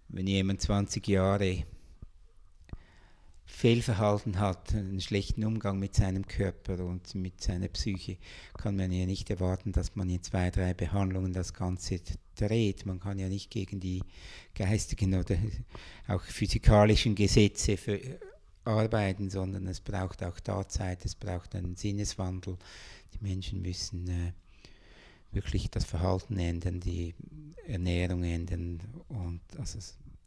wenn jemand 20 Jahre Fehlverhalten hat, einen schlechten Umgang mit seinem Körper und mit seiner Psyche, kann man ja nicht erwarten, dass man in zwei, drei Behandlungen das Ganze dreht. Man kann ja nicht gegen die geistigen oder auch physikalischen Gesetze für, arbeiten, sondern es braucht auch da Zeit, es braucht einen Sinneswandel. Die Menschen müssen äh, wirklich das Verhalten ändern, die Ernährung ändern und also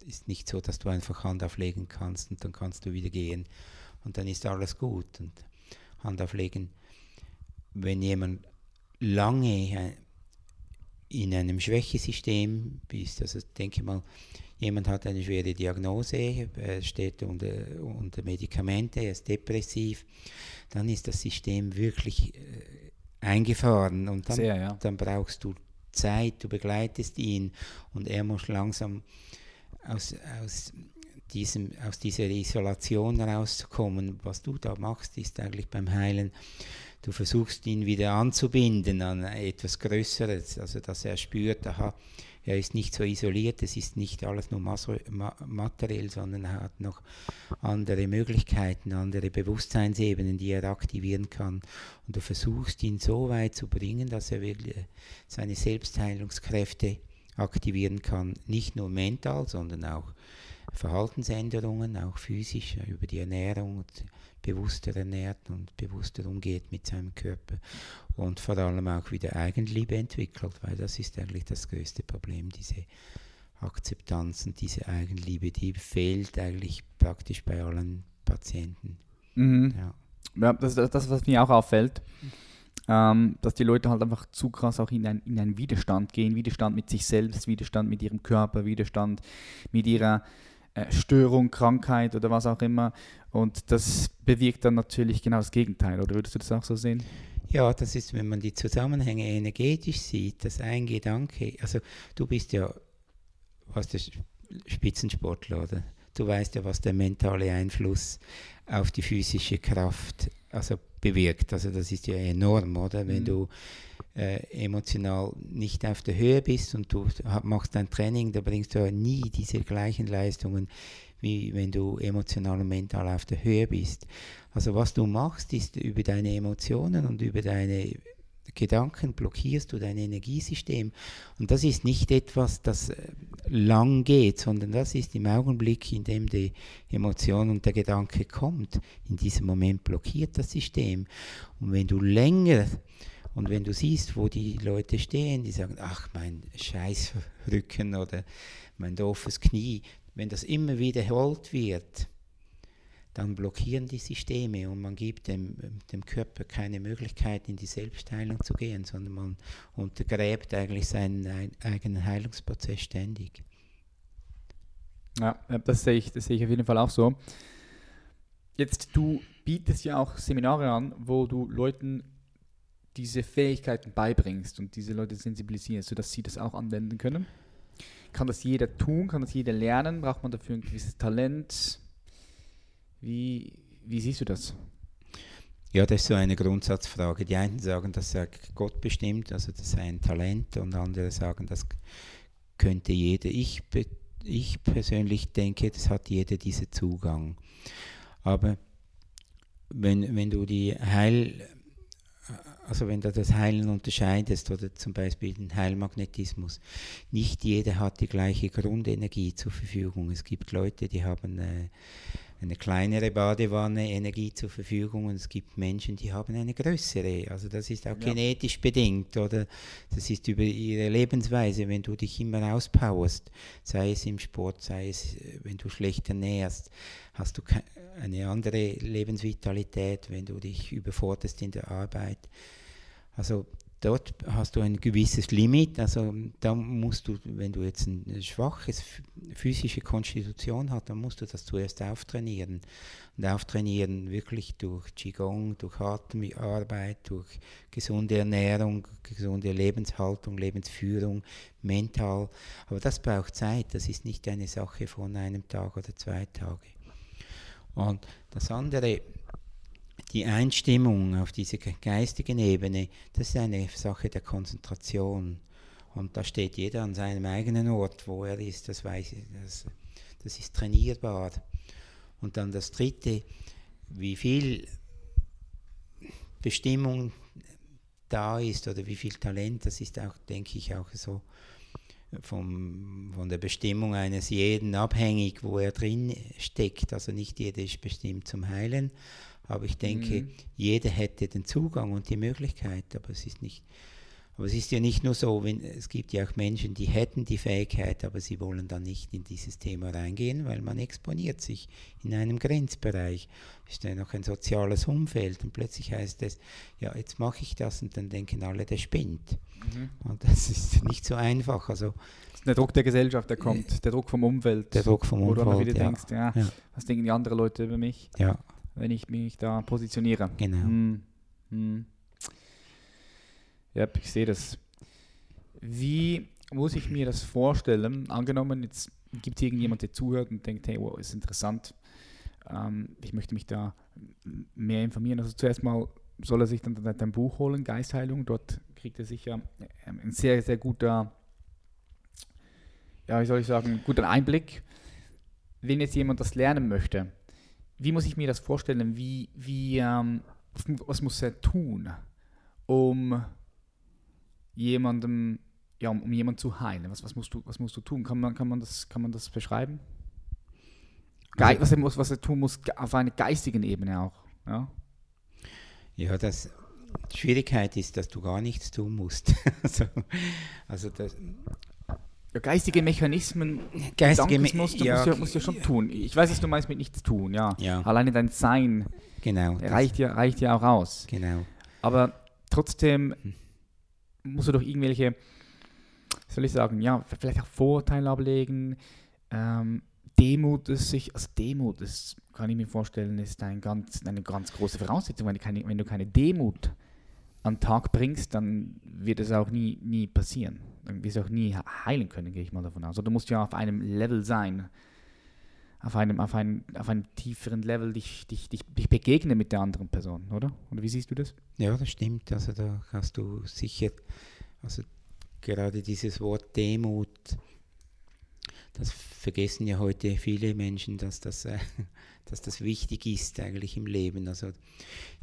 ist nicht so, dass du einfach Hand auflegen kannst und dann kannst du wieder gehen und dann ist alles gut. Und Hand auflegen, wenn jemand lange äh, in einem Schwächesystem bist, also denke mal, jemand hat eine schwere Diagnose, er steht unter, unter Medikamente, er ist depressiv, dann ist das System wirklich äh, eingefahren und dann,
Sehr, ja.
dann brauchst du Zeit, du begleitest ihn und er muss langsam aus, aus, diesem, aus dieser Isolation rauszukommen. Was du da machst, ist eigentlich beim Heilen, du versuchst ihn wieder anzubinden an etwas Größeres, also dass er spürt, aha, er ist nicht so isoliert, es ist nicht alles nur materiell, sondern er hat noch andere Möglichkeiten, andere Bewusstseinsebenen, die er aktivieren kann. Und du versuchst ihn so weit zu bringen, dass er wirklich seine Selbstheilungskräfte aktivieren kann, nicht nur mental, sondern auch Verhaltensänderungen, auch physisch, über die Ernährung, und bewusster ernährt und bewusster umgeht mit seinem Körper und vor allem auch wieder Eigenliebe entwickelt, weil das ist eigentlich das größte Problem, diese Akzeptanz und diese Eigenliebe, die fehlt eigentlich praktisch bei allen Patienten.
Mhm. Ja. ja, das ist das, was mir auch auffällt, ähm, dass die Leute halt einfach zu krass auch in, ein, in einen Widerstand gehen, Widerstand mit sich selbst, Widerstand mit ihrem Körper, Widerstand mit ihrer äh, Störung, Krankheit oder was auch immer. Und das bewirkt dann natürlich genau das Gegenteil, oder würdest du das auch so sehen?
Ja, das ist, wenn man die Zusammenhänge energetisch sieht, dass ein Gedanke, also du bist ja, was der Spitzensportler, oder? Du weißt ja, was der mentale Einfluss auf die physische Kraft also bewirkt. Also das ist ja enorm, oder? Wenn mhm. du äh, emotional nicht auf der Höhe bist und du machst dein Training, da bringst du ja nie diese gleichen Leistungen, wie wenn du emotional und mental auf der Höhe bist. Also was du machst, ist über deine Emotionen und über deine Gedanken blockierst du dein Energiesystem. Und das ist nicht etwas, das äh, lang geht, sondern das ist im Augenblick, in dem die Emotion und der Gedanke kommt. In diesem Moment blockiert das System. Und wenn du länger und wenn du siehst, wo die Leute stehen, die sagen, ach, mein Scheißrücken oder mein doofes Knie, wenn das immer wiederholt wird, dann blockieren die Systeme und man gibt dem, dem Körper keine Möglichkeit, in die Selbstheilung zu gehen, sondern man untergräbt eigentlich seinen eigenen Heilungsprozess ständig.
Ja, das sehe ich, das sehe ich auf jeden Fall auch so. Jetzt, du bietest ja auch Seminare an, wo du Leuten diese Fähigkeiten beibringst und diese Leute sensibilisierst, sodass sie das auch anwenden können. Kann das jeder tun? Kann das jeder lernen? Braucht man dafür ein gewisses Talent? Wie, wie siehst du das?
Ja, das ist so eine Grundsatzfrage. Die einen sagen, das sei Gott bestimmt, also das sei ein Talent, und andere sagen, das könnte jeder. Ich, ich persönlich denke, das hat jeder diesen Zugang. Aber wenn, wenn du die Heil, also wenn du das Heilen unterscheidest oder zum Beispiel den Heilmagnetismus, nicht jeder hat die gleiche Grundenergie zur Verfügung. Es gibt Leute, die haben äh, eine kleinere Badewanne Energie zur Verfügung und es gibt Menschen, die haben eine größere. Also das ist auch ja. genetisch bedingt oder das ist über ihre Lebensweise, wenn du dich immer auspowerst, sei es im Sport, sei es, äh, wenn du schlecht ernährst, hast du eine andere Lebensvitalität, wenn du dich überforderst in der Arbeit. Also dort hast du ein gewisses Limit. Also da musst du, wenn du jetzt eine schwache physische Konstitution hast, dann musst du das zuerst auftrainieren. Und auftrainieren wirklich durch Qigong, durch Atemarbeit, durch gesunde Ernährung, gesunde Lebenshaltung, Lebensführung, mental. Aber das braucht Zeit. Das ist nicht eine Sache von einem Tag oder zwei Tagen. Und das andere, die Einstimmung auf diese geistigen Ebene, das ist eine Sache der Konzentration. Und da steht jeder an seinem eigenen Ort, wo er ist, das weiß ich, das, das ist trainierbar. Und dann das dritte, wie viel Bestimmung da ist oder wie viel Talent, das ist auch, denke ich, auch so vom, von der Bestimmung eines jeden abhängig, wo er drin steckt. Also nicht jeder ist bestimmt zum Heilen, aber ich denke, mhm. jeder hätte den Zugang und die Möglichkeit, aber es ist nicht. Aber es ist ja nicht nur so, wenn, es gibt ja auch Menschen, die hätten die Fähigkeit, aber sie wollen dann nicht in dieses Thema reingehen, weil man exponiert sich in einem Grenzbereich. Ist ja noch ein soziales Umfeld und plötzlich heißt es, ja, jetzt mache ich das und dann denken alle, der spinnt. Mhm. Und das ist nicht so einfach. Also,
der Druck der Gesellschaft, der kommt, der Druck vom Umfeld.
Der Druck vom Umfeld. Wo du wieder
ja. denkst, ja, ja, was denken die anderen Leute über mich?
Ja
wenn ich mich da positioniere.
Genau. Hm.
Hm. Ja, ich sehe das. Wie muss ich mir das vorstellen? Angenommen, jetzt gibt es irgendjemand, der zuhört und denkt, hey, wow, ist interessant. Ähm, ich möchte mich da mehr informieren. Also zuerst mal soll er sich dann dein Buch holen, Geistheilung. Dort kriegt er sicher ähm, ein sehr, sehr guter, ja, wie soll ich sagen, guten Einblick. Wenn jetzt jemand das lernen möchte, wie muss ich mir das vorstellen? Wie, wie, ähm, was muss er tun, um jemandem, ja, um, um jemanden zu heilen? Was, was, musst du, was musst du tun? Kann man, kann, man das, kann man das beschreiben? Ge was, er muss, was er tun muss auf einer geistigen Ebene auch. Ja?
Ja, das, die Schwierigkeit ist, dass du gar nichts tun musst. also, also das,
Ja, geistige Mechanismen,
Geistige Me-
Gedankensmuster
ja,
musst, du, musst du ja schon tun. Ich weiß, was du meinst mit nichts tun, ja.
Ja.
Alleine dein Sein
genau.
reicht ja, reicht ja auch aus.
Genau.
Aber trotzdem musst du doch irgendwelche, soll ich sagen, ja, vielleicht auch Vorurteile ablegen. Ähm, Demut ist sich, also Demut ist, kann ich mir vorstellen, ist ein ganz, eine ganz große Voraussetzung. Wenn du keine, wenn du keine Demut an den Tag bringst, dann wird es auch nie, nie passieren. Wirst du auch nie heilen können, gehe ich mal davon aus. Du musst ja auf einem Level sein, auf einem, auf einem, auf einem tieferen Level dich, dich, dich, dich begegnen mit der anderen Person, oder? Oder wie siehst du das?
Ja, das stimmt. Also da hast du sicher, also gerade dieses Wort Demut, das vergessen ja heute viele Menschen, dass das, äh, dass das wichtig ist eigentlich im Leben. Also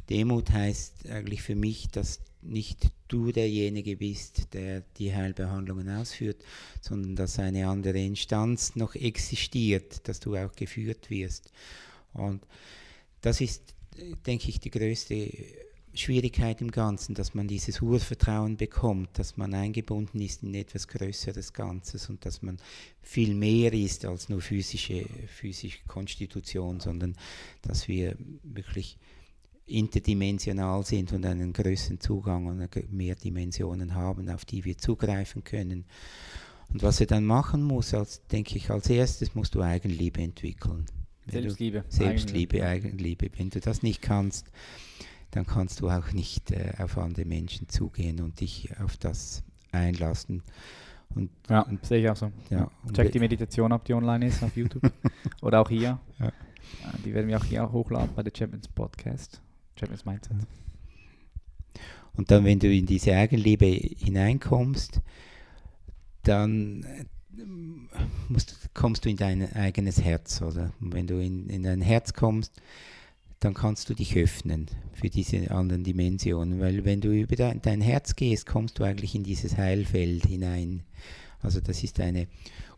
Demut heißt eigentlich für mich, dass nicht du derjenige bist, der die Heilbehandlungen ausführt, sondern dass eine andere Instanz noch existiert, dass du auch geführt wirst. Und das ist, denke ich, die größte Schwierigkeit im Ganzen, dass man dieses Urvertrauen bekommt, dass man eingebunden ist in etwas Größeres Ganzes und dass man viel mehr ist als nur physische, physische Konstitution, sondern dass wir wirklich interdimensional sind und einen größeren Zugang und mehr Dimensionen haben, auf die wir zugreifen können. Und was er dann machen muss, als, denke ich, als erstes musst du Eigenliebe entwickeln. Wenn du-
Selbstliebe.
Selbstliebe,
Eigenliebe.
Eigenliebe. Wenn du das nicht kannst, dann kannst du auch nicht äh, auf andere Menschen zugehen und dich auf das einlassen. Und,
Ja,
und,
sehe ich auch so.
ja,
Check die Meditation ab, die online ist auf YouTube. Oder auch hier.
Ja.
Äh, Die werden wir auch hier hochladen bei der Champions Podcast. Champions Mindset.
Und dann, wenn du in diese Eigenliebe hineinkommst, dann äh, musst, kommst du in dein eigenes Herz, oder? Und wenn du in, in dein Herz kommst, dann kannst du dich öffnen für diese anderen Dimensionen, weil wenn du über dein, dein Herz gehst, kommst du eigentlich in dieses Heilfeld hinein. Also das ist eine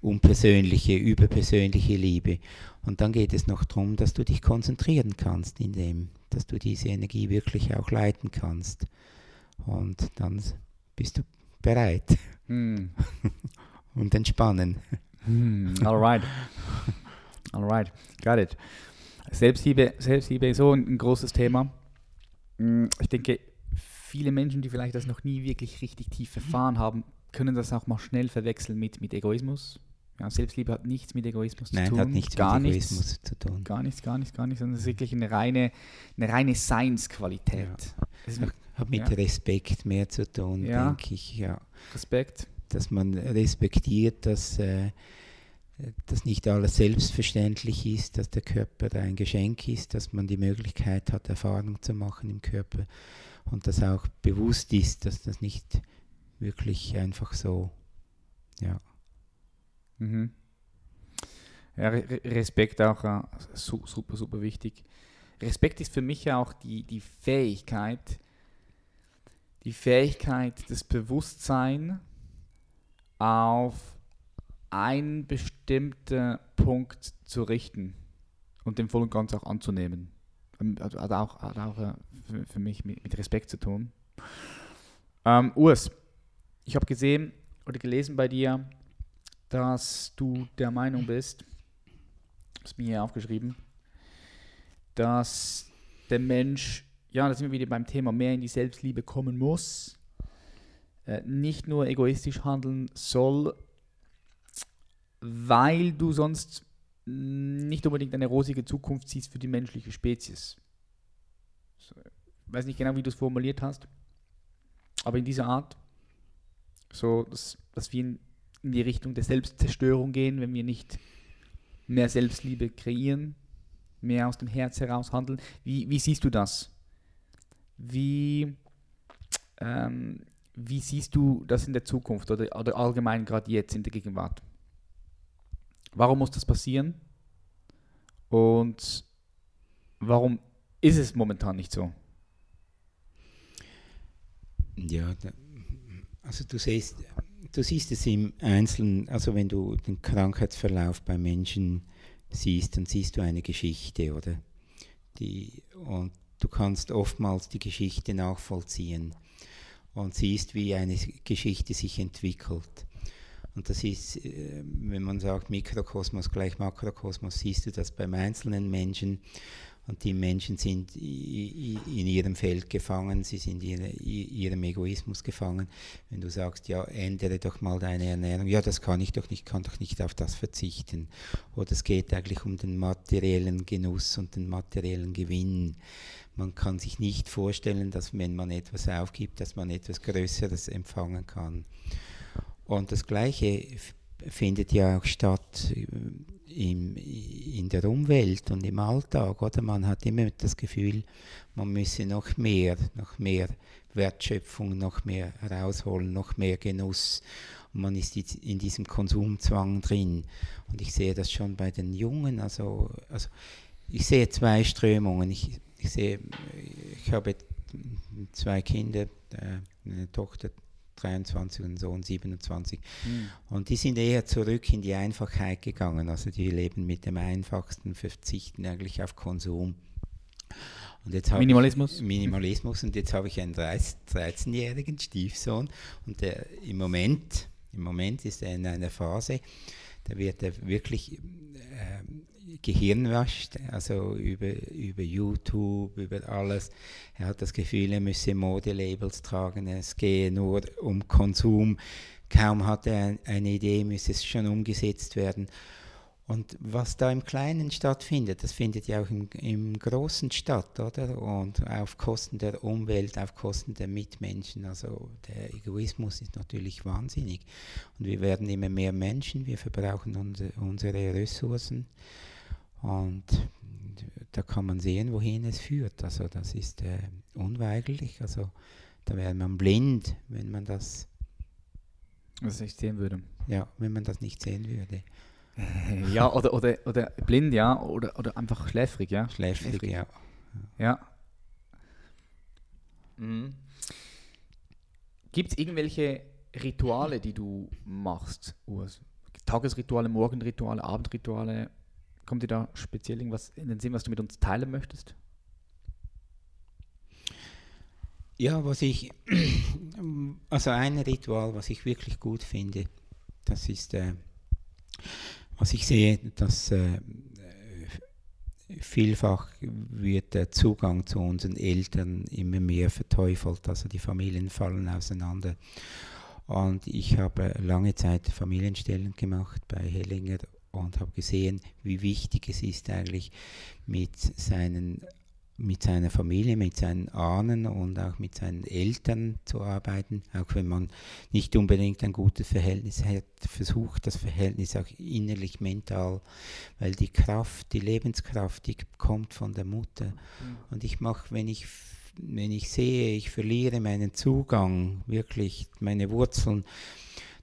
unpersönliche, überpersönliche Liebe. Und dann geht es noch darum, dass du dich konzentrieren kannst in dem, dass du diese Energie wirklich auch leiten kannst. Und dann bist du bereit
Hm.
und entspannen.
Hm. Alright. Alright. Got it. Selbstliebe, Selbstliebe ist so ein, ein großes Thema. Hm, Ich denke, viele Menschen, die vielleicht das noch nie wirklich richtig tief erfahren haben, können das auch mal schnell verwechseln mit, mit Egoismus. Ja, Selbstliebe hat nichts mit Egoismus zu
Nein,
tun.
hat nichts
gar
mit
nichts.
Egoismus zu tun.
Gar nichts, gar nichts, gar nichts, sondern es ist wirklich eine reine, eine reine Seinsqualität. Es mit
Hat mit
Ja.
Respekt mehr zu tun,
Ja.
denke ich. Ja.
Respekt.
Dass man respektiert, dass, äh, dass nicht alles selbstverständlich ist, dass der Körper ein Geschenk ist, dass man die Möglichkeit hat, Erfahrung zu machen im Körper und dass auch bewusst ist, dass das nicht wirklich einfach so, ja.
Mhm. Ja, Re Re- Respekt auch äh, su super, super wichtig. Respekt ist für mich ja auch die, die Fähigkeit, die Fähigkeit, das Bewusstsein auf einen bestimmten Punkt zu richten und den voll und ganz auch anzunehmen. Ähm, Also hat auch, hat auch äh, für, für mich mit, mit Respekt zu tun. Ähm, Urs, ich habe gesehen oder gelesen bei dir, dass du der Meinung bist, hast mir hier aufgeschrieben, dass der Mensch, ja, da sind wir wieder beim Thema, mehr in die Selbstliebe kommen muss, äh, nicht nur egoistisch handeln soll, weil du sonst nicht unbedingt eine rosige Zukunft siehst für die menschliche Spezies. So, Ich weiß nicht genau, wie du es formuliert hast, aber in dieser Art, so, dass, dass wir in, in die Richtung der Selbstzerstörung gehen, wenn wir nicht mehr Selbstliebe kreieren, mehr aus dem Herz heraus handeln. Wie, wie siehst du das? Wie, ähm, wie siehst du das in der Zukunft oder, oder allgemein gerade jetzt in der Gegenwart? Warum muss das passieren? Und warum ist es momentan nicht so?
Ja, also du siehst, du siehst es im Einzelnen, also wenn du den Krankheitsverlauf bei Menschen siehst, dann siehst du eine Geschichte, oder? Die, und du kannst oftmals die Geschichte nachvollziehen und siehst, wie eine Geschichte sich entwickelt. Und das ist, äh, wenn man sagt Mikrokosmos gleich Makrokosmos, siehst du das beim einzelnen Menschen und die Menschen sind in ihrem Feld gefangen, sie sind in ihrem Egoismus gefangen. Wenn du sagst, ja, ändere doch mal deine Ernährung, ja, das kann ich doch nicht, kann doch nicht auf das verzichten. Oder es geht eigentlich um den materiellen Genuss und den materiellen Gewinn. Man kann sich nicht vorstellen, dass wenn man etwas aufgibt, dass man etwas Größeres empfangen kann. Und das Gleiche findet ja auch statt äh, im, in der Umwelt und im Alltag. Oder man hat immer das Gefühl, man müsse noch mehr, noch mehr Wertschöpfung, noch mehr herausholen, noch mehr Genuss. Und man ist in diesem Konsumzwang drin. Und ich sehe das schon bei den Jungen. Also, also ich sehe zwei Strömungen. Ich, ich sehe, ich habe zwei Kinder, äh, eine Tochter 23 und Sohn 27. Mhm. Und die sind eher zurück in die Einfachheit gegangen. Also die leben mit dem Einfachsten, verzichten eigentlich auf Konsum.
Minimalismus?
Minimalismus. Und jetzt habe ich einen 13-jährigen Stiefsohn und der im Moment, im Moment ist er in einer Phase, da wird er wirklich äh, Gehirn wascht, also über, über YouTube, über alles. Er hat das Gefühl, er müsse Modelabels tragen, es gehe nur um Konsum. Kaum hat er eine Idee, müsse es schon umgesetzt werden. Und was da im Kleinen stattfindet, das findet ja auch im, im Großen statt, oder? Und auf Kosten der Umwelt, auf Kosten der Mitmenschen. Also der Egoismus ist natürlich wahnsinnig. Und wir werden immer mehr Menschen, wir verbrauchen unsere, unsere Ressourcen. Und da kann man sehen, wohin es führt. Also das ist äh, unweigerlich. Also da wäre man blind, wenn man das,
das nicht sehen würde.
Ja, wenn man das nicht sehen würde.
ja, oder, oder, oder blind, ja, oder, oder einfach schläfrig, ja.
Schläfrig, schläfrig. ja.
Ja. Mhm. Gibt es irgendwelche Rituale, die du machst, Urs? Tagesrituale, Morgenrituale, Abendrituale? Kommt dir da speziell irgendwas in den Sinn, was du mit uns teilen möchtest?
Ja, was ich, also ein Ritual, was ich wirklich gut finde, das ist, äh, was ich sehe, dass äh, vielfach wird der Zugang zu unseren Eltern immer mehr verteufelt, also die Familien fallen auseinander. Und ich habe lange Zeit Familienstellen gemacht bei Hellinger und habe gesehen, wie wichtig es ist eigentlich mit seinen mit seiner Familie, mit seinen Ahnen und auch mit seinen Eltern zu arbeiten, auch wenn man nicht unbedingt ein gutes Verhältnis hat, versucht das Verhältnis auch innerlich, mental, weil die Kraft, die Lebenskraft, die kommt von der Mutter. Mhm. Und ich mache, wenn ich wenn ich sehe, ich verliere meinen Zugang, wirklich meine Wurzeln,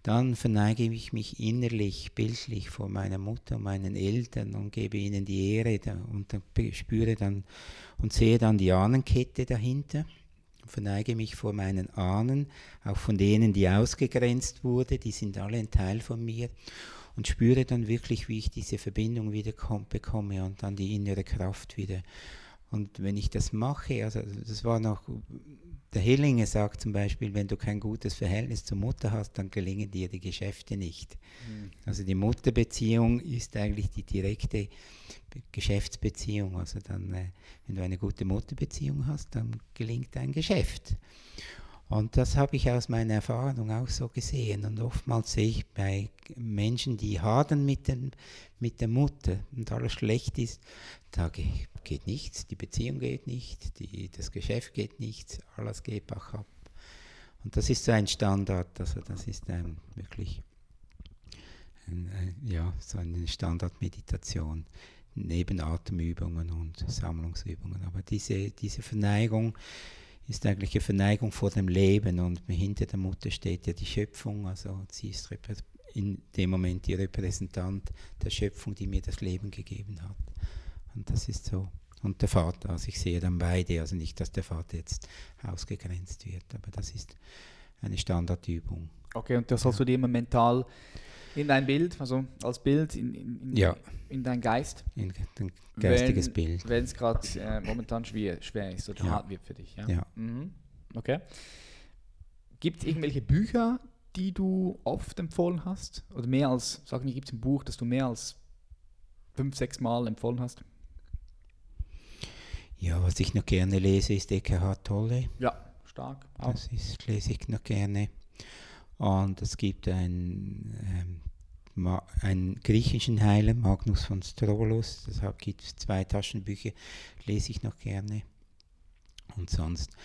dann verneige ich mich innerlich, bildlich vor meiner Mutter und meinen Eltern und gebe ihnen die Ehre und spüre dann und sehe dann die Ahnenkette dahinter, verneige mich vor meinen Ahnen, auch von denen, die ausgegrenzt wurde, die sind alle ein Teil von mir und spüre dann wirklich, wie ich diese Verbindung wieder bekomme und dann die innere Kraft wieder. Und wenn ich das mache, also das war noch der Hillinger sagt zum Beispiel, wenn du kein gutes Verhältnis zur Mutter hast, dann gelingen dir die Geschäfte nicht. Mhm. Also die Mutterbeziehung ist eigentlich die direkte Geschäftsbeziehung. Also dann, äh, wenn du eine gute Mutterbeziehung hast, dann gelingt dein Geschäft. Und das habe ich aus meiner Erfahrung auch so gesehen. Und oftmals sehe ich bei Menschen, die hadern mit, den, mit der Mutter und alles schlecht ist, da geht nichts, die Beziehung geht nicht, die, das Geschäft geht nicht, alles geht bach ab. Und das ist so ein Standard, also das ist ein, wirklich ein, ein, ja, so eine Standardmeditation neben Atemübungen und Sammlungsübungen. Aber diese, diese Verneigung, ist eigentlich eine Verneigung vor dem Leben und hinter der Mutter steht ja die Schöpfung, also sie ist in dem Moment die Repräsentant der Schöpfung, die mir das Leben gegeben hat. Und das ist so. Und der Vater, also ich sehe dann beide, also nicht, dass der Vater jetzt ausgegrenzt wird, aber das ist eine Standardübung.
Okay, und das sollst du dir immer mental in dein Bild, also als Bild in, in, in,
Ja.
in dein Geist,
Ein ein geistiges
wenn,
Bild.
wenn es gerade äh, momentan schwer, schwer ist oder
Ja.
hart wird für dich. Ja.
Ja.
Mhm. Okay. Gibt es irgendwelche Bücher, die du oft empfohlen hast? Oder mehr als, sag mir, gibt es ein Buch, das du mehr als fünf, sechs Mal empfohlen hast?
Ja, was ich noch gerne lese, ist Eckhart Tolle.
Ja, stark. Auch.
Das ist, lese ich noch gerne. Und es gibt einen, ähm, einen griechischen Heiler, Magnus von Strolos. Deshalb gibt es zwei Taschenbücher, lese ich noch gerne. Und sonst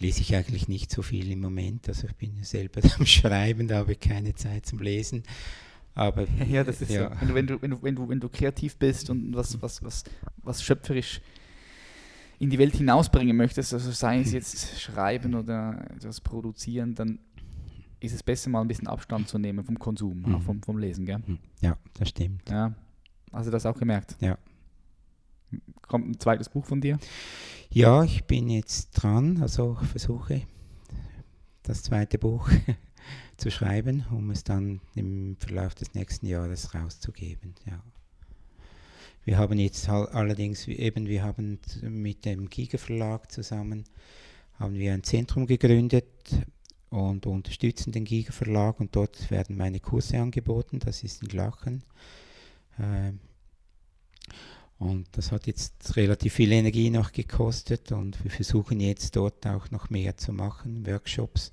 lese ich eigentlich nicht so viel im Moment. Also ich bin ja selber am Schreiben, da habe ich keine Zeit zum Lesen. Aber
Ja, das ist
ja.
so. Wenn du, wenn, du, wenn, du, wenn, du, wenn du kreativ bist und was, was, was, was schöpferisch in die Welt hinausbringen möchtest, also sei es jetzt schreiben oder etwas produzieren, dann ist es besser mal ein bisschen Abstand zu nehmen vom Konsum,
Mhm.
auch vom, vom Lesen, gell?
Hm, Ja, das stimmt.
Ja. Hast du das auch gemerkt?
Ja.
Kommt ein zweites Buch von dir?
Ja, ich bin jetzt dran, also ich versuche das zweite Buch zu schreiben, um es dann im Verlauf des nächsten Jahres rauszugeben. Ja. Wir haben jetzt allerdings eben, wir haben mit dem Giga Verlag zusammen haben wir ein Zentrum gegründet und unterstützen den Giga Verlag und dort werden meine Kurse angeboten. Das ist in Lachen. Ähm, und das hat jetzt relativ viel Energie noch gekostet und wir versuchen jetzt dort auch noch mehr zu machen, Workshops.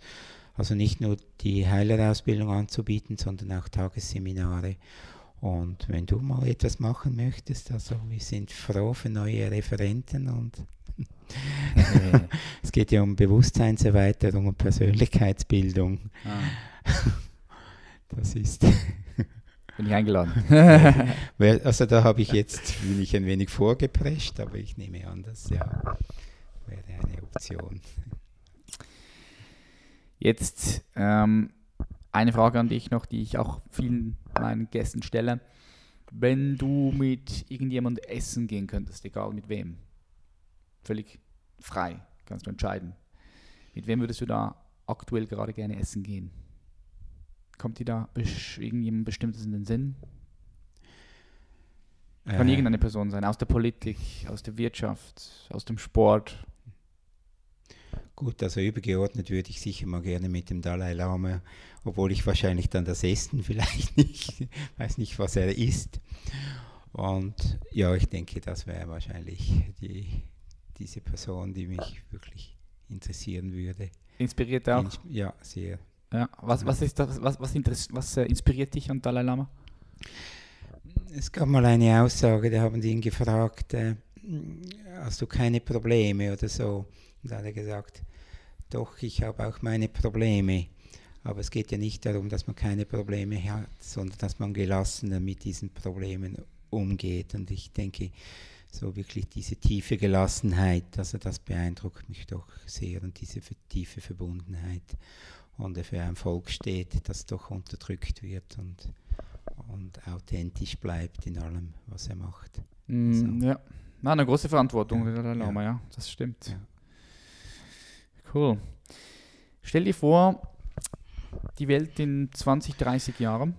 Also nicht nur die Heilerausbildung anzubieten, sondern auch Tagesseminare. Und wenn du mal etwas machen möchtest, also wir sind froh für neue Referenten und es geht ja um Bewusstseinserweiterung und Persönlichkeitsbildung.
Ah,
Das ist,
bin ich eingeladen.
Also da habe ich jetzt bin ich ein wenig vorgeprescht, aber ich nehme an, das ja, wäre eine Option.
Jetzt ähm, eine Frage an dich noch, die ich auch vielen meinen Gästen stelle. Wenn du mit irgendjemandem essen gehen könntest, egal mit wem, völlig frei, kannst du entscheiden. Mit wem würdest du da aktuell gerade gerne essen gehen? Kommt dir da irgendjemand Bestimmtes in den Sinn? Kann
Äh,
irgendeine Person sein, aus der Politik, aus der Wirtschaft, aus dem Sport.
Gut, also übergeordnet würde ich sicher mal gerne mit dem Dalai Lama, obwohl ich wahrscheinlich dann das Essen vielleicht nicht, weiß nicht, was er isst. Und ja, ich denke, das wäre wahrscheinlich die, diese Person, die mich wirklich interessieren würde.
Inspiriert auch.
Ins- Ja, sehr.
Ja. Was, was, ist das, was, was, was äh, inspiriert dich an Dalai Lama?
Es gab mal eine Aussage, da haben die ihn gefragt, äh, hast du keine Probleme oder so? Und da hat er gesagt, doch, ich habe auch meine Probleme. Aber es geht ja nicht darum, dass man keine Probleme hat, sondern dass man gelassener mit diesen Problemen umgeht. Und ich denke, so wirklich diese tiefe Gelassenheit, also das beeindruckt mich doch sehr und diese tiefe Verbundenheit. Und er für ein Volk steht, das doch unterdrückt wird und und authentisch bleibt in allem, was er macht.
Mm, Ja, Na, eine große Verantwortung,
Ja,
der Dalai
ja.
Lama, ja, das stimmt. Cool. Stell dir vor, die Welt in 20, 30 Jahren,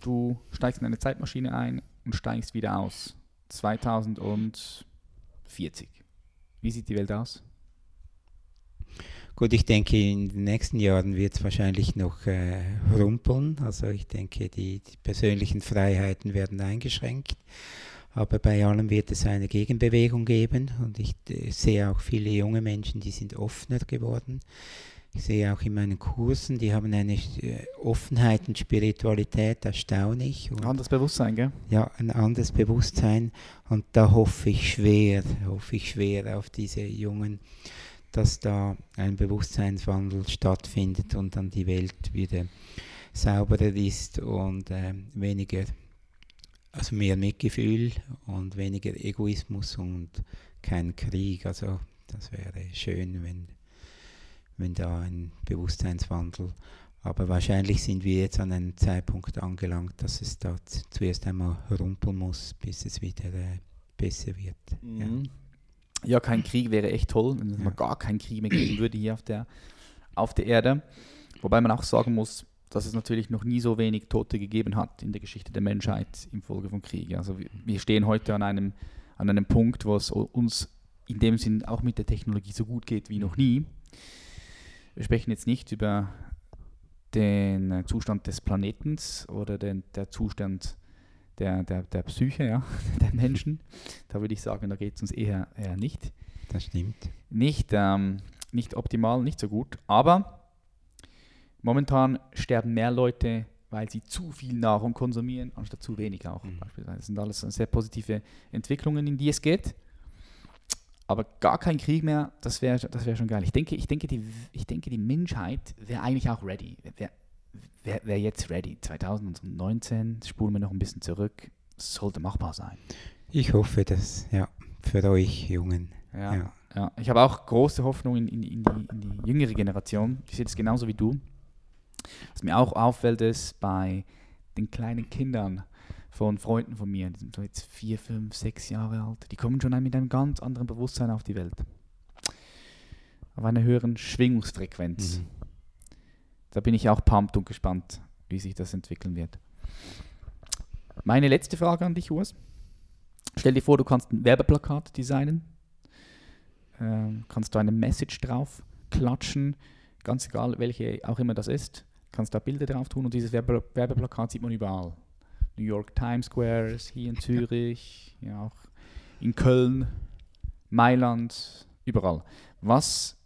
du steigst in eine Zeitmaschine ein und steigst wieder aus. 2040. Wie sieht die Welt aus?
Gut, ich denke, in den nächsten Jahren wird es wahrscheinlich noch äh, rumpeln. Also ich denke, die, die persönlichen Freiheiten werden eingeschränkt. Aber bei allem wird es eine Gegenbewegung geben. Und ich äh, sehe auch viele junge Menschen, die sind offener geworden. Ich sehe auch in meinen Kursen, die haben eine äh, Offenheit und Spiritualität erstaunlich. Und
Anderes Bewusstsein, gell?
ja, ein anderes Bewusstsein und da hoffe ich schwer, hoffe ich schwer auf diese Jungen, dass da ein Bewusstseinswandel stattfindet und dann die Welt wieder sauberer ist und ähm, weniger, also mehr Mitgefühl und weniger Egoismus und kein Krieg. Also das wäre schön, wenn, wenn da ein Bewusstseinswandel aber wahrscheinlich sind wir jetzt an einem Zeitpunkt angelangt, dass es da zuerst einmal rumpeln muss, bis es wieder äh, besser wird. Ja.
Mhm. Ja, kein Krieg wäre echt toll, wenn es
Ja.
gar keinen Krieg mehr geben würde hier auf der, auf der Erde. Wobei man auch sagen muss, dass es natürlich noch nie so wenig Tote gegeben hat in der Geschichte der Menschheit infolge von Krieg. Also wir, stehen heute an einem, an einem Punkt, wo es uns in dem Sinn auch mit der Technologie so gut geht wie noch nie. Wir sprechen jetzt nicht über den äh, Zustand des Planetens oder den, der Zustand der, der, der Psyche ja, der Menschen. Da würde ich sagen, da geht es uns eher, eher nicht.
Das stimmt.
Nicht, ähm, nicht optimal, nicht so gut. Aber momentan sterben mehr Leute, weil sie zu viel Nahrung konsumieren, anstatt zu wenig auch.
Mhm.
Beispielsweise. Das sind alles sehr positive Entwicklungen, in die es geht. Aber gar kein Krieg mehr, das wäre das wär schon geil. Ich denke, ich denke, die, ich denke, die Menschheit wäre eigentlich auch ready. Wäre wär, wär jetzt ready. 2019, spulen wir noch ein bisschen zurück, sollte machbar sein.
Ich hoffe, dass, ja, für euch Jungen.
Ja.
Ja.
Ja, ich habe auch große Hoffnung in, in, in, die, in die jüngere Generation. Ich sehe das genauso wie du. Was mir auch auffällt, ist bei den kleinen Kindern von Freunden von mir, die sind so jetzt vier, fünf, sechs Jahre alt, die kommen schon mit einem ganz anderen Bewusstsein auf die Welt. Auf einer höheren Schwingungsfrequenz.
Mhm.
Da bin ich auch pumped und gespannt, wie sich das entwickeln wird. Meine letzte Frage an dich, Urs. Stell dir vor, du kannst ein Werbeplakat designen. Ähm, kannst du eine Message drauf klatschen, ganz egal welche auch immer das ist. Kannst da Bilder drauf tun und dieses Werbe Werbeplakat sieht man überall. New York Times Squares, hier in Zürich, ja auch in Köln, Mailand, überall. Was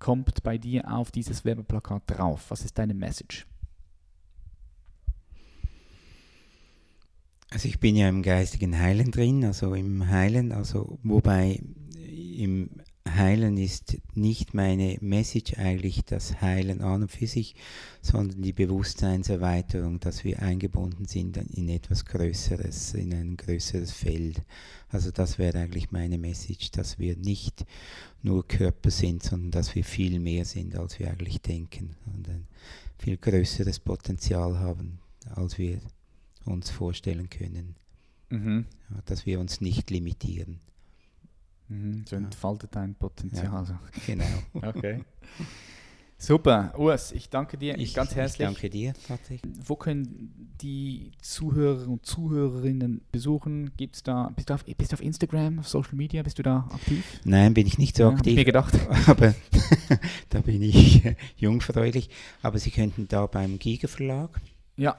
kommt bei dir auf dieses Werbeplakat drauf? Was ist deine Message?
Also ich bin ja im geistigen Heilen drin, also im Heilen, also wobei im Heilen ist nicht meine Message eigentlich das Heilen an und für sich, sondern die Bewusstseinserweiterung, dass wir eingebunden sind in etwas Größeres, in ein größeres Feld. Also das wäre eigentlich meine Message, dass wir nicht nur Körper sind, sondern dass wir viel mehr sind, als wir eigentlich denken und ein viel größeres Potenzial haben, als wir uns vorstellen können,
Mhm.
dass wir uns nicht limitieren.
Mhm. So
Ja.
entfaltet dein Potenzial.
Genau.
Okay. Super. Urs, ich danke dir ganz herzlich.
Ich danke dir, Patrick.
Wo können die Zuhörer und Zuhörerinnen besuchen? Gibt's da, bist, du auf, bist du auf Instagram, auf Social Media? Bist du da aktiv?
Nein, bin ich nicht so
Ja, hab ich
aktiv.
mir gedacht.
aber da bin ich jungfräulich. Aber Sie könnten da beim Giga Verlag
Ja.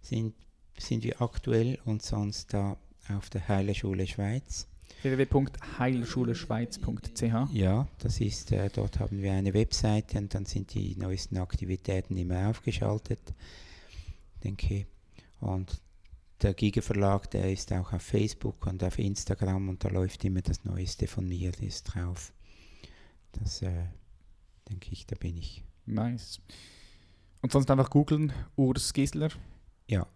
sind, sind wir aktuell und sonst da auf der Heiler Schule Schweiz.
www.heilschuleschweiz.ch
Ja, das ist, äh, dort haben wir eine Webseite und dann sind die neuesten Aktivitäten immer aufgeschaltet, denke ich. Und der Giga Verlag, der ist auch auf Facebook und auf Instagram und da läuft immer das Neueste von mir, das ist drauf. Das, äh, denke ich, da bin ich.
Nice. Und sonst einfach googeln, Urs Gisler.
Ja.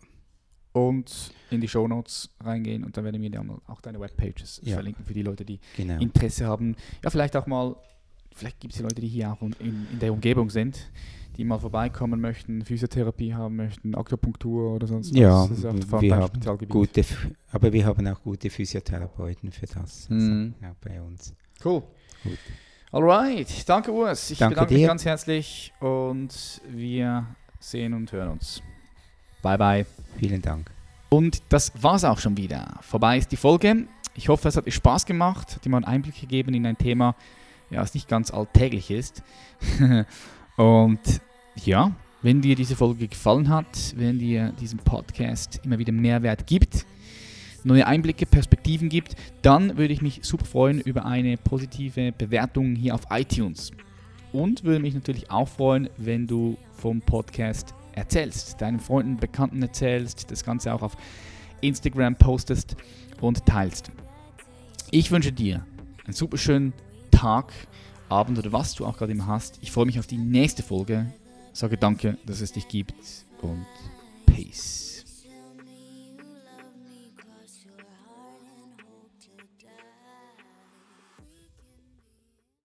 Und in die Shownotes reingehen und dann werden wir dann auch deine Webpages
Ja.
verlinken für die Leute, die
Genau.
Interesse haben. Ja, vielleicht auch mal, vielleicht gibt es ja Leute, die hier auch in, in der Umgebung sind, die mal vorbeikommen möchten, Physiotherapie haben möchten, Akupunktur oder sonst
Ja,
auch vor
wir haben gute, aber wir haben auch gute Physiotherapeuten für das.
Mhm.
Also, bei uns.
Cool.
Gut.
Alright, danke Urs. Ich
Danke
bedanke mich
dir.
ganz herzlich und wir sehen und hören uns. Bye bye.
Vielen Dank.
Und das war's auch schon wieder. Vorbei ist die Folge. Ich hoffe, es hat dir Spaß gemacht, hat dir mal einen Einblick gegeben in ein Thema, ja, das nicht ganz alltäglich ist. Und ja, wenn dir diese Folge gefallen hat, wenn dir diesen Podcast immer wieder Mehrwert gibt, neue Einblicke, Perspektiven gibt, dann würde ich mich super freuen über eine positive Bewertung hier auf iTunes. Und würde mich natürlich auch freuen, wenn du vom Podcast erzählst, deinen Freunden, Bekannten erzählst, das Ganze auch auf Instagram postest und teilst. Ich wünsche dir einen super schönen Tag, Abend oder was du auch gerade immer hast. Ich freue mich auf die nächste Folge. Sage danke, dass es dich gibt und Peace.